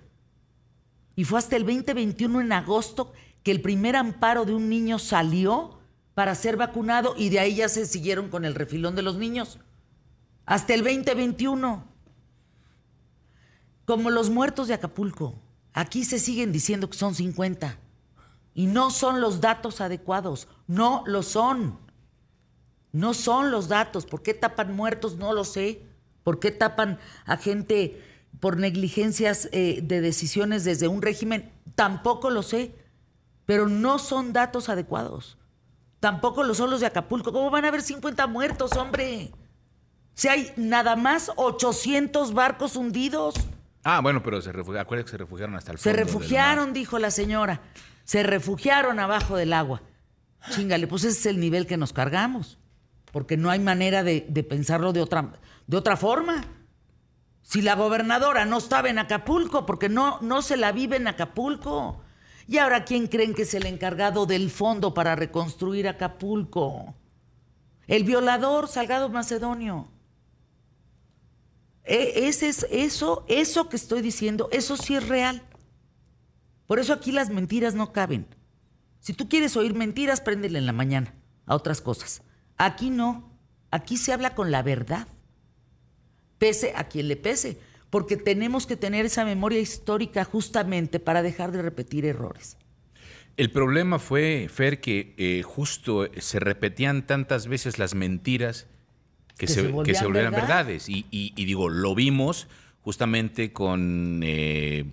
Y fue hasta el 2021 en agosto que el primer amparo de un niño salió para ser vacunado y de ahí ya se siguieron con el refilón de los niños. Hasta el 2021. Como los muertos de Acapulco. Aquí se siguen diciendo que son 50. Y no son los datos adecuados. No lo son. No son los datos. ¿Por qué tapan muertos? No lo sé. ¿Por qué tapan a gente por negligencias eh, de decisiones desde un régimen, tampoco lo sé, pero no son datos adecuados. Tampoco lo son los de Acapulco. ¿Cómo van a haber 50 muertos, hombre? Si hay nada más 800 barcos hundidos. Ah, bueno, pero se refugiaron, que se refugiaron hasta el Se fondo mar. refugiaron, dijo la señora. Se refugiaron abajo del agua. Chingale, pues ese es el nivel que nos cargamos. Porque no hay manera de, pensarlo de otra, de otra forma. Si la gobernadora no estaba en Acapulco, porque no, no se la vive en Acapulco. Y ahora, ¿quién creen que es el encargado del fondo para reconstruir Acapulco? El violador Salgado Macedonio. E- ese es eso, eso que estoy diciendo, eso sí es real. Por eso aquí las mentiras no caben. Si tú quieres oír mentiras, préndele en la mañana a otras cosas. Aquí no. Aquí se habla con la verdad. Pese a quien le pese. Porque tenemos que tener esa memoria histórica justamente para dejar de repetir errores. El problema fue, Fer, que eh, justo se repetían tantas veces las mentiras que, Que se, se que volvían se volvieran verdad. verdades. Y, y- y digo, lo vimos justamente con eh,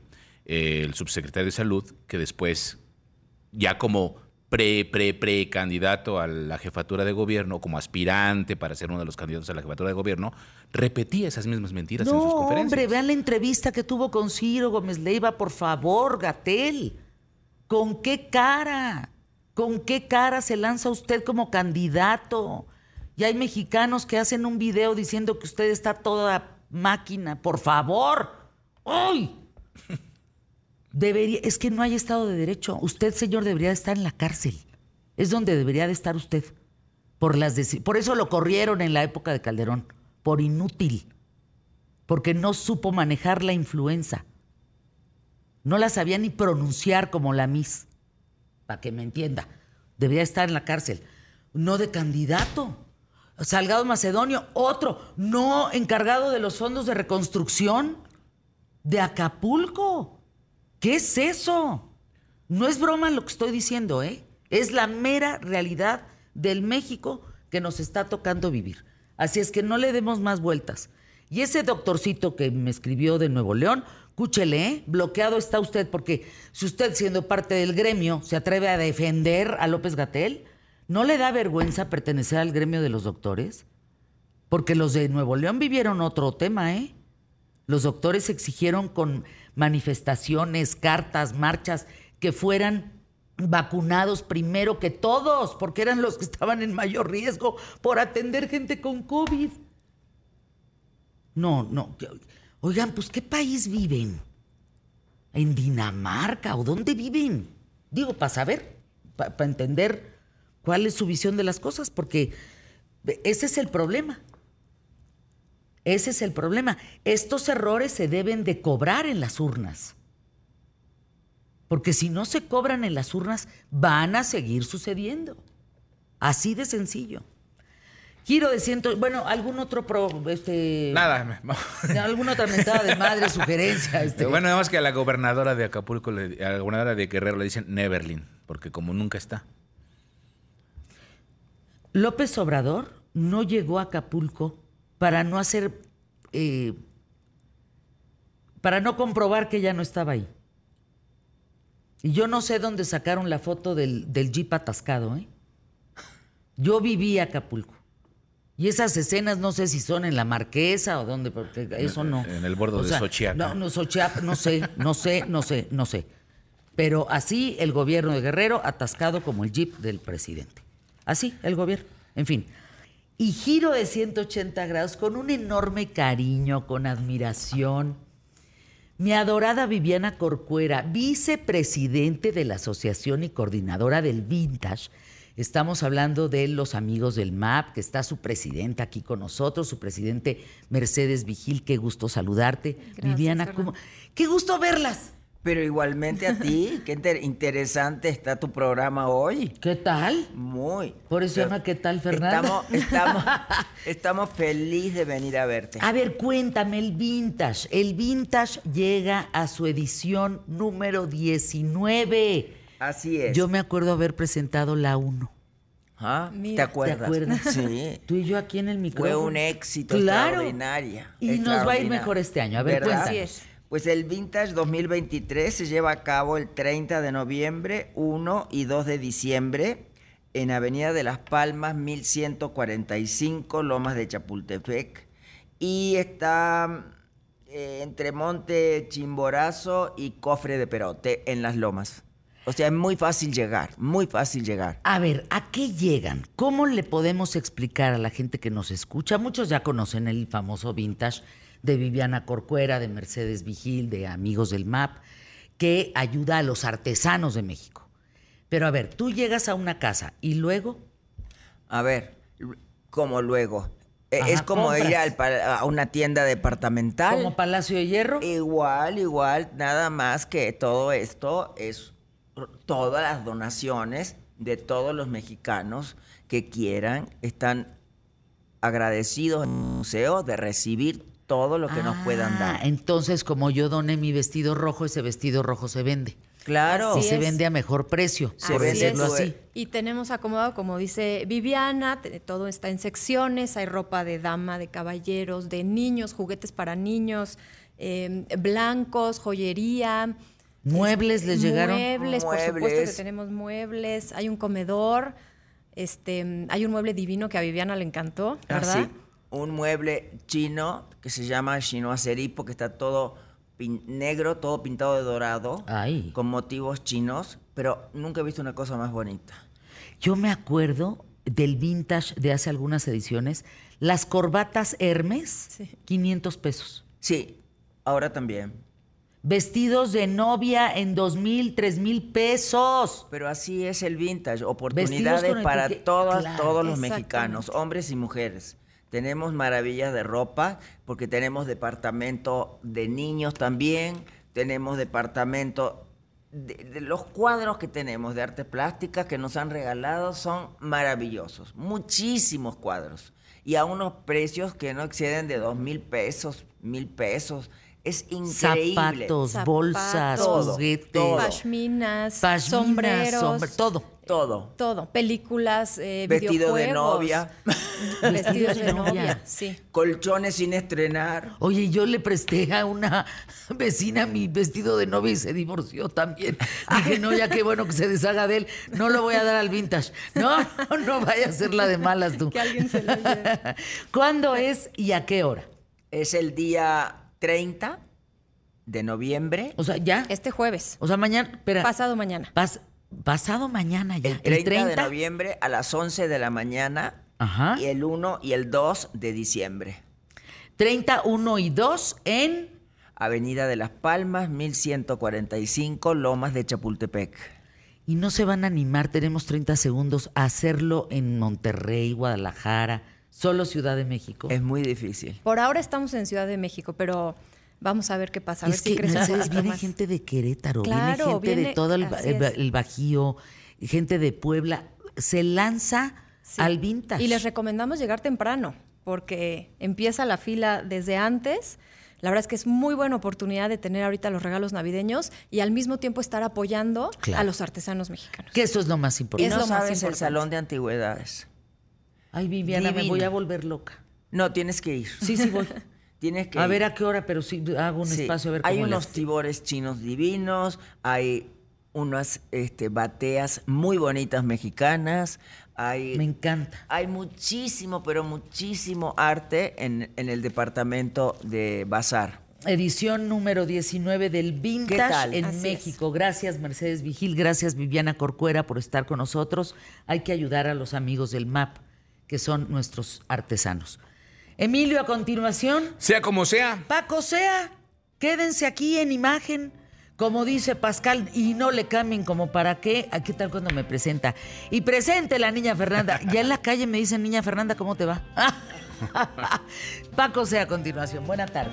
eh, el subsecretario de Salud, que después, ya como pre, pre, pre candidato a la jefatura de gobierno, como aspirante para ser uno de los candidatos a la jefatura de gobierno, repetía esas mismas mentiras en sus No, conferencias. hombre, vean la entrevista que tuvo con Ciro Gómez Leiva, por favor, Gatel. ¿Con qué cara? ¿Con qué cara se lanza usted como candidato? Y hay mexicanos que hacen un video diciendo que usted está toda máquina. Por favor. ¡Uy! Debería, es que no hay Estado de Derecho. Usted, señor, debería de estar en la cárcel. Es donde debería de estar usted. Por, las por eso lo corrieron en la época de Calderón. Por inútil. Porque no supo manejar la influenza. No la sabía ni pronunciar como la Miss. Para que me entienda. Debería estar en la cárcel. No de candidato. Salgado Macedonio, otro, no encargado de los fondos de reconstrucción de Acapulco. ¿Qué es eso? No es broma lo que estoy diciendo, ¿eh? Es la mera realidad del México que nos está tocando vivir. Así es que no le demos más vueltas. Y ese doctorcito que me escribió de Nuevo León, cúchele, ¿eh? bloqueado está usted, porque si usted, siendo parte del gremio, se atreve a defender a López Gatel, ¿no le da vergüenza pertenecer al gremio de los doctores? Porque los de Nuevo León vivieron otro tema, ¿eh? Los doctores exigieron con manifestaciones, cartas, marchas, que fueran vacunados primero que todos, porque eran los que estaban en mayor riesgo por atender gente con COVID. No, no. Oigan, pues ¿qué país viven? ¿En Dinamarca o dónde viven? Digo, para saber, para entender cuál es su visión de las cosas, porque ese es el problema. Ese es el problema. Estos errores se deben de cobrar en las urnas. Porque si no se cobran en las urnas, van a seguir sucediendo. Así de sencillo. Giro de ciento, bueno, algún otro pro, este, Nada. alguna otra mentada de madre, sugerencia, este. Bueno, nada más que a la gobernadora de Acapulco, a la gobernadora de Guerrero le dicen Neverlin, porque como nunca está. López Obrador no llegó a Acapulco para no hacer, eh, para no comprobar que ya no estaba ahí. Y yo no sé dónde sacaron la foto del, del jeep atascado, ¿eh? Yo viví Acapulco. Y esas escenas no sé si son en la Marquesa o dónde, porque eso no. En el bordo de Xochiaca. No, no, Xochiaca, no sé, no sé, no sé, no sé. Pero así el gobierno de Guerrero atascado como el jeep del presidente. Así el gobierno. En fin. Y giro de 180 grados con un enorme cariño, con admiración. Mi adorada Viviana Corcuera, vicepresidente de la Asociación y coordinadora del Vintage. Estamos hablando de los amigos del MAP, que está su presidenta aquí con nosotros, su presidente Mercedes Vigil. Qué gusto saludarte. Gracias, Viviana. ¿cómo? Qué gusto verlas. Pero igualmente a ti, qué inter- interesante está tu programa hoy. ¿Qué tal? Muy. Por eso llama ¿Qué tal, Fernanda? Estamos, estamos, estamos felices de venir a verte. A ver, cuéntame el vintage. El vintage llega a su edición número 19. Así es. Yo me acuerdo haber presentado la 1. ¿Ah? ¿Te Mira. ¿Te acuerdas? acuerdas? Sí. Tú y yo aquí en el micrófono. Fue un éxito Claro. extraordinaria. Y nos va a ir mejor este año. A ver, ¿Verdad? cuéntanos. Así es. Pues el Vintage 2023 se lleva a cabo el 30 de noviembre, 1 y 2 de diciembre en Avenida de las Palmas, 1145, Lomas de Chapultepec. Y está eh, entre Monte Chimborazo y Cofre de Perote en las Lomas. O sea, es muy fácil llegar, muy fácil llegar. A ver, ¿a qué llegan? ¿Cómo le podemos explicar a la gente que nos escucha? Muchos ya conocen el famoso vintage de Viviana Corcuera, de Mercedes Vigil, de Amigos del MAP, que ayuda a los artesanos de México. Pero a ver, tú llegas a una casa y luego, A ver, como luego. Eh, Ajá, es como compras. ir al a una tienda departamental. como Palacio de Hierro, Igual, igual, nada más que todo esto es todas las donaciones de todos los mexicanos que quieran están agradecidos en el museo de recibir todo lo que nos puedan Ah, dar. Entonces, como yo doné mi vestido rojo, ese vestido rojo se vende. Claro. y Así se es. vende a mejor precio, Se por decirlo tu- así. Y tenemos acomodado, como dice Viviana, todo está en secciones, hay ropa de dama, de caballeros, de niños, juguetes para niños, eh, blancos, joyería. ¿Muebles les llegaron? Muebles, por supuesto que tenemos muebles, hay un comedor, este, hay un mueble divino que a Viviana le encantó, Ah, ¿verdad? sí. Un mueble chino que se llama chino aceripo, que está todo pin- negro, todo pintado de dorado, Ay. con motivos chinos, pero nunca he visto una cosa más bonita. Yo me acuerdo del vintage de hace algunas ediciones, las corbatas Hermes, Sí. 500 pesos. Sí, ahora también. Vestidos de novia en 2 mil, 3 mil pesos. Pero así es el vintage, oportunidades para todas, claro. todos los mexicanos, hombres y mujeres. Tenemos maravillas de ropa, porque tenemos departamento de niños también, tenemos departamento de, de los cuadros que tenemos de arte plástica que nos han regalado son maravillosos, muchísimos cuadros y a unos precios que no exceden de dos mil pesos, mil pesos. Es increíble. Zapatos, Zapatos. bolsas, juguetes, todo. Pashminas, pashminas, sombreros, sombre- todo. Todo. todo, películas, eh, Vestido de novia. vestidos de novia, sí. Colchones sin estrenar. Oye, yo le presté a una vecina mi vestido de novia y se divorció también. Dije, no, ya qué bueno que se deshaga de él. No lo voy a dar al vintage. No, no vaya a ser la de malas tú. Que alguien se lo lleve. ¿Cuándo es y a qué hora? Es el día 30 de noviembre. O sea, ya. Este jueves, O sea, mañana. Espera. pasado mañana. Pas- pasado mañana ya. El 30, de noviembre a las 11 de la mañana. Ajá. Y el 1 y el 2 de diciembre. 30, 1 y 2 en. Avenida de las Palmas, 1145, Lomas de Chapultepec. Y no se van a animar, tenemos 30 segundos, a hacerlo en Monterrey, Guadalajara, solo Ciudad de México. Es muy difícil. Por ahora estamos en Ciudad de México, pero vamos a ver qué pasa. A ver es si que crece poquito viene más. gente de Querétaro, Claro, viene gente de todo el, Bajío, gente de Puebla. Se lanza Sí. al vintage. Y les recomendamos llegar temprano, porque empieza la fila desde antes. La verdad es que es muy buena oportunidad de tener ahorita los regalos navideños y al mismo tiempo estar apoyando Claro. a los artesanos mexicanos. Que eso es lo más Y importante. Es no lo más sabes el salón de antigüedades. Ay, Viviana, me voy a volver loca. No, tienes que ir. Sí, sí voy. Tienes que a ver a qué hora, pero sí hago un Sí, espacio a ver hay cómo unos tibores chinos divinos, hay unas este, bateas muy bonitas mexicanas, hay, Me encanta. hay muchísimo, pero muchísimo arte en, en el departamento de Bazar. Edición número 19 del ¿Qué Vintage en Así es. México. Gracias Mercedes Vigil, gracias Viviana Corcuera por estar con nosotros. Hay que ayudar a los amigos del MAP, que son nuestros artesanos. Emilio, a continuación, Sea como sea, Paco Sea, quédense aquí en imagen, como dice Pascal, y no le cambien como para qué. ¿A qué tal cuando me presenta? Y presente la niña Fernanda. Ya en la calle me dicen, niña Fernanda, ¿cómo te va? Paco Sea, a continuación. Buena tarde.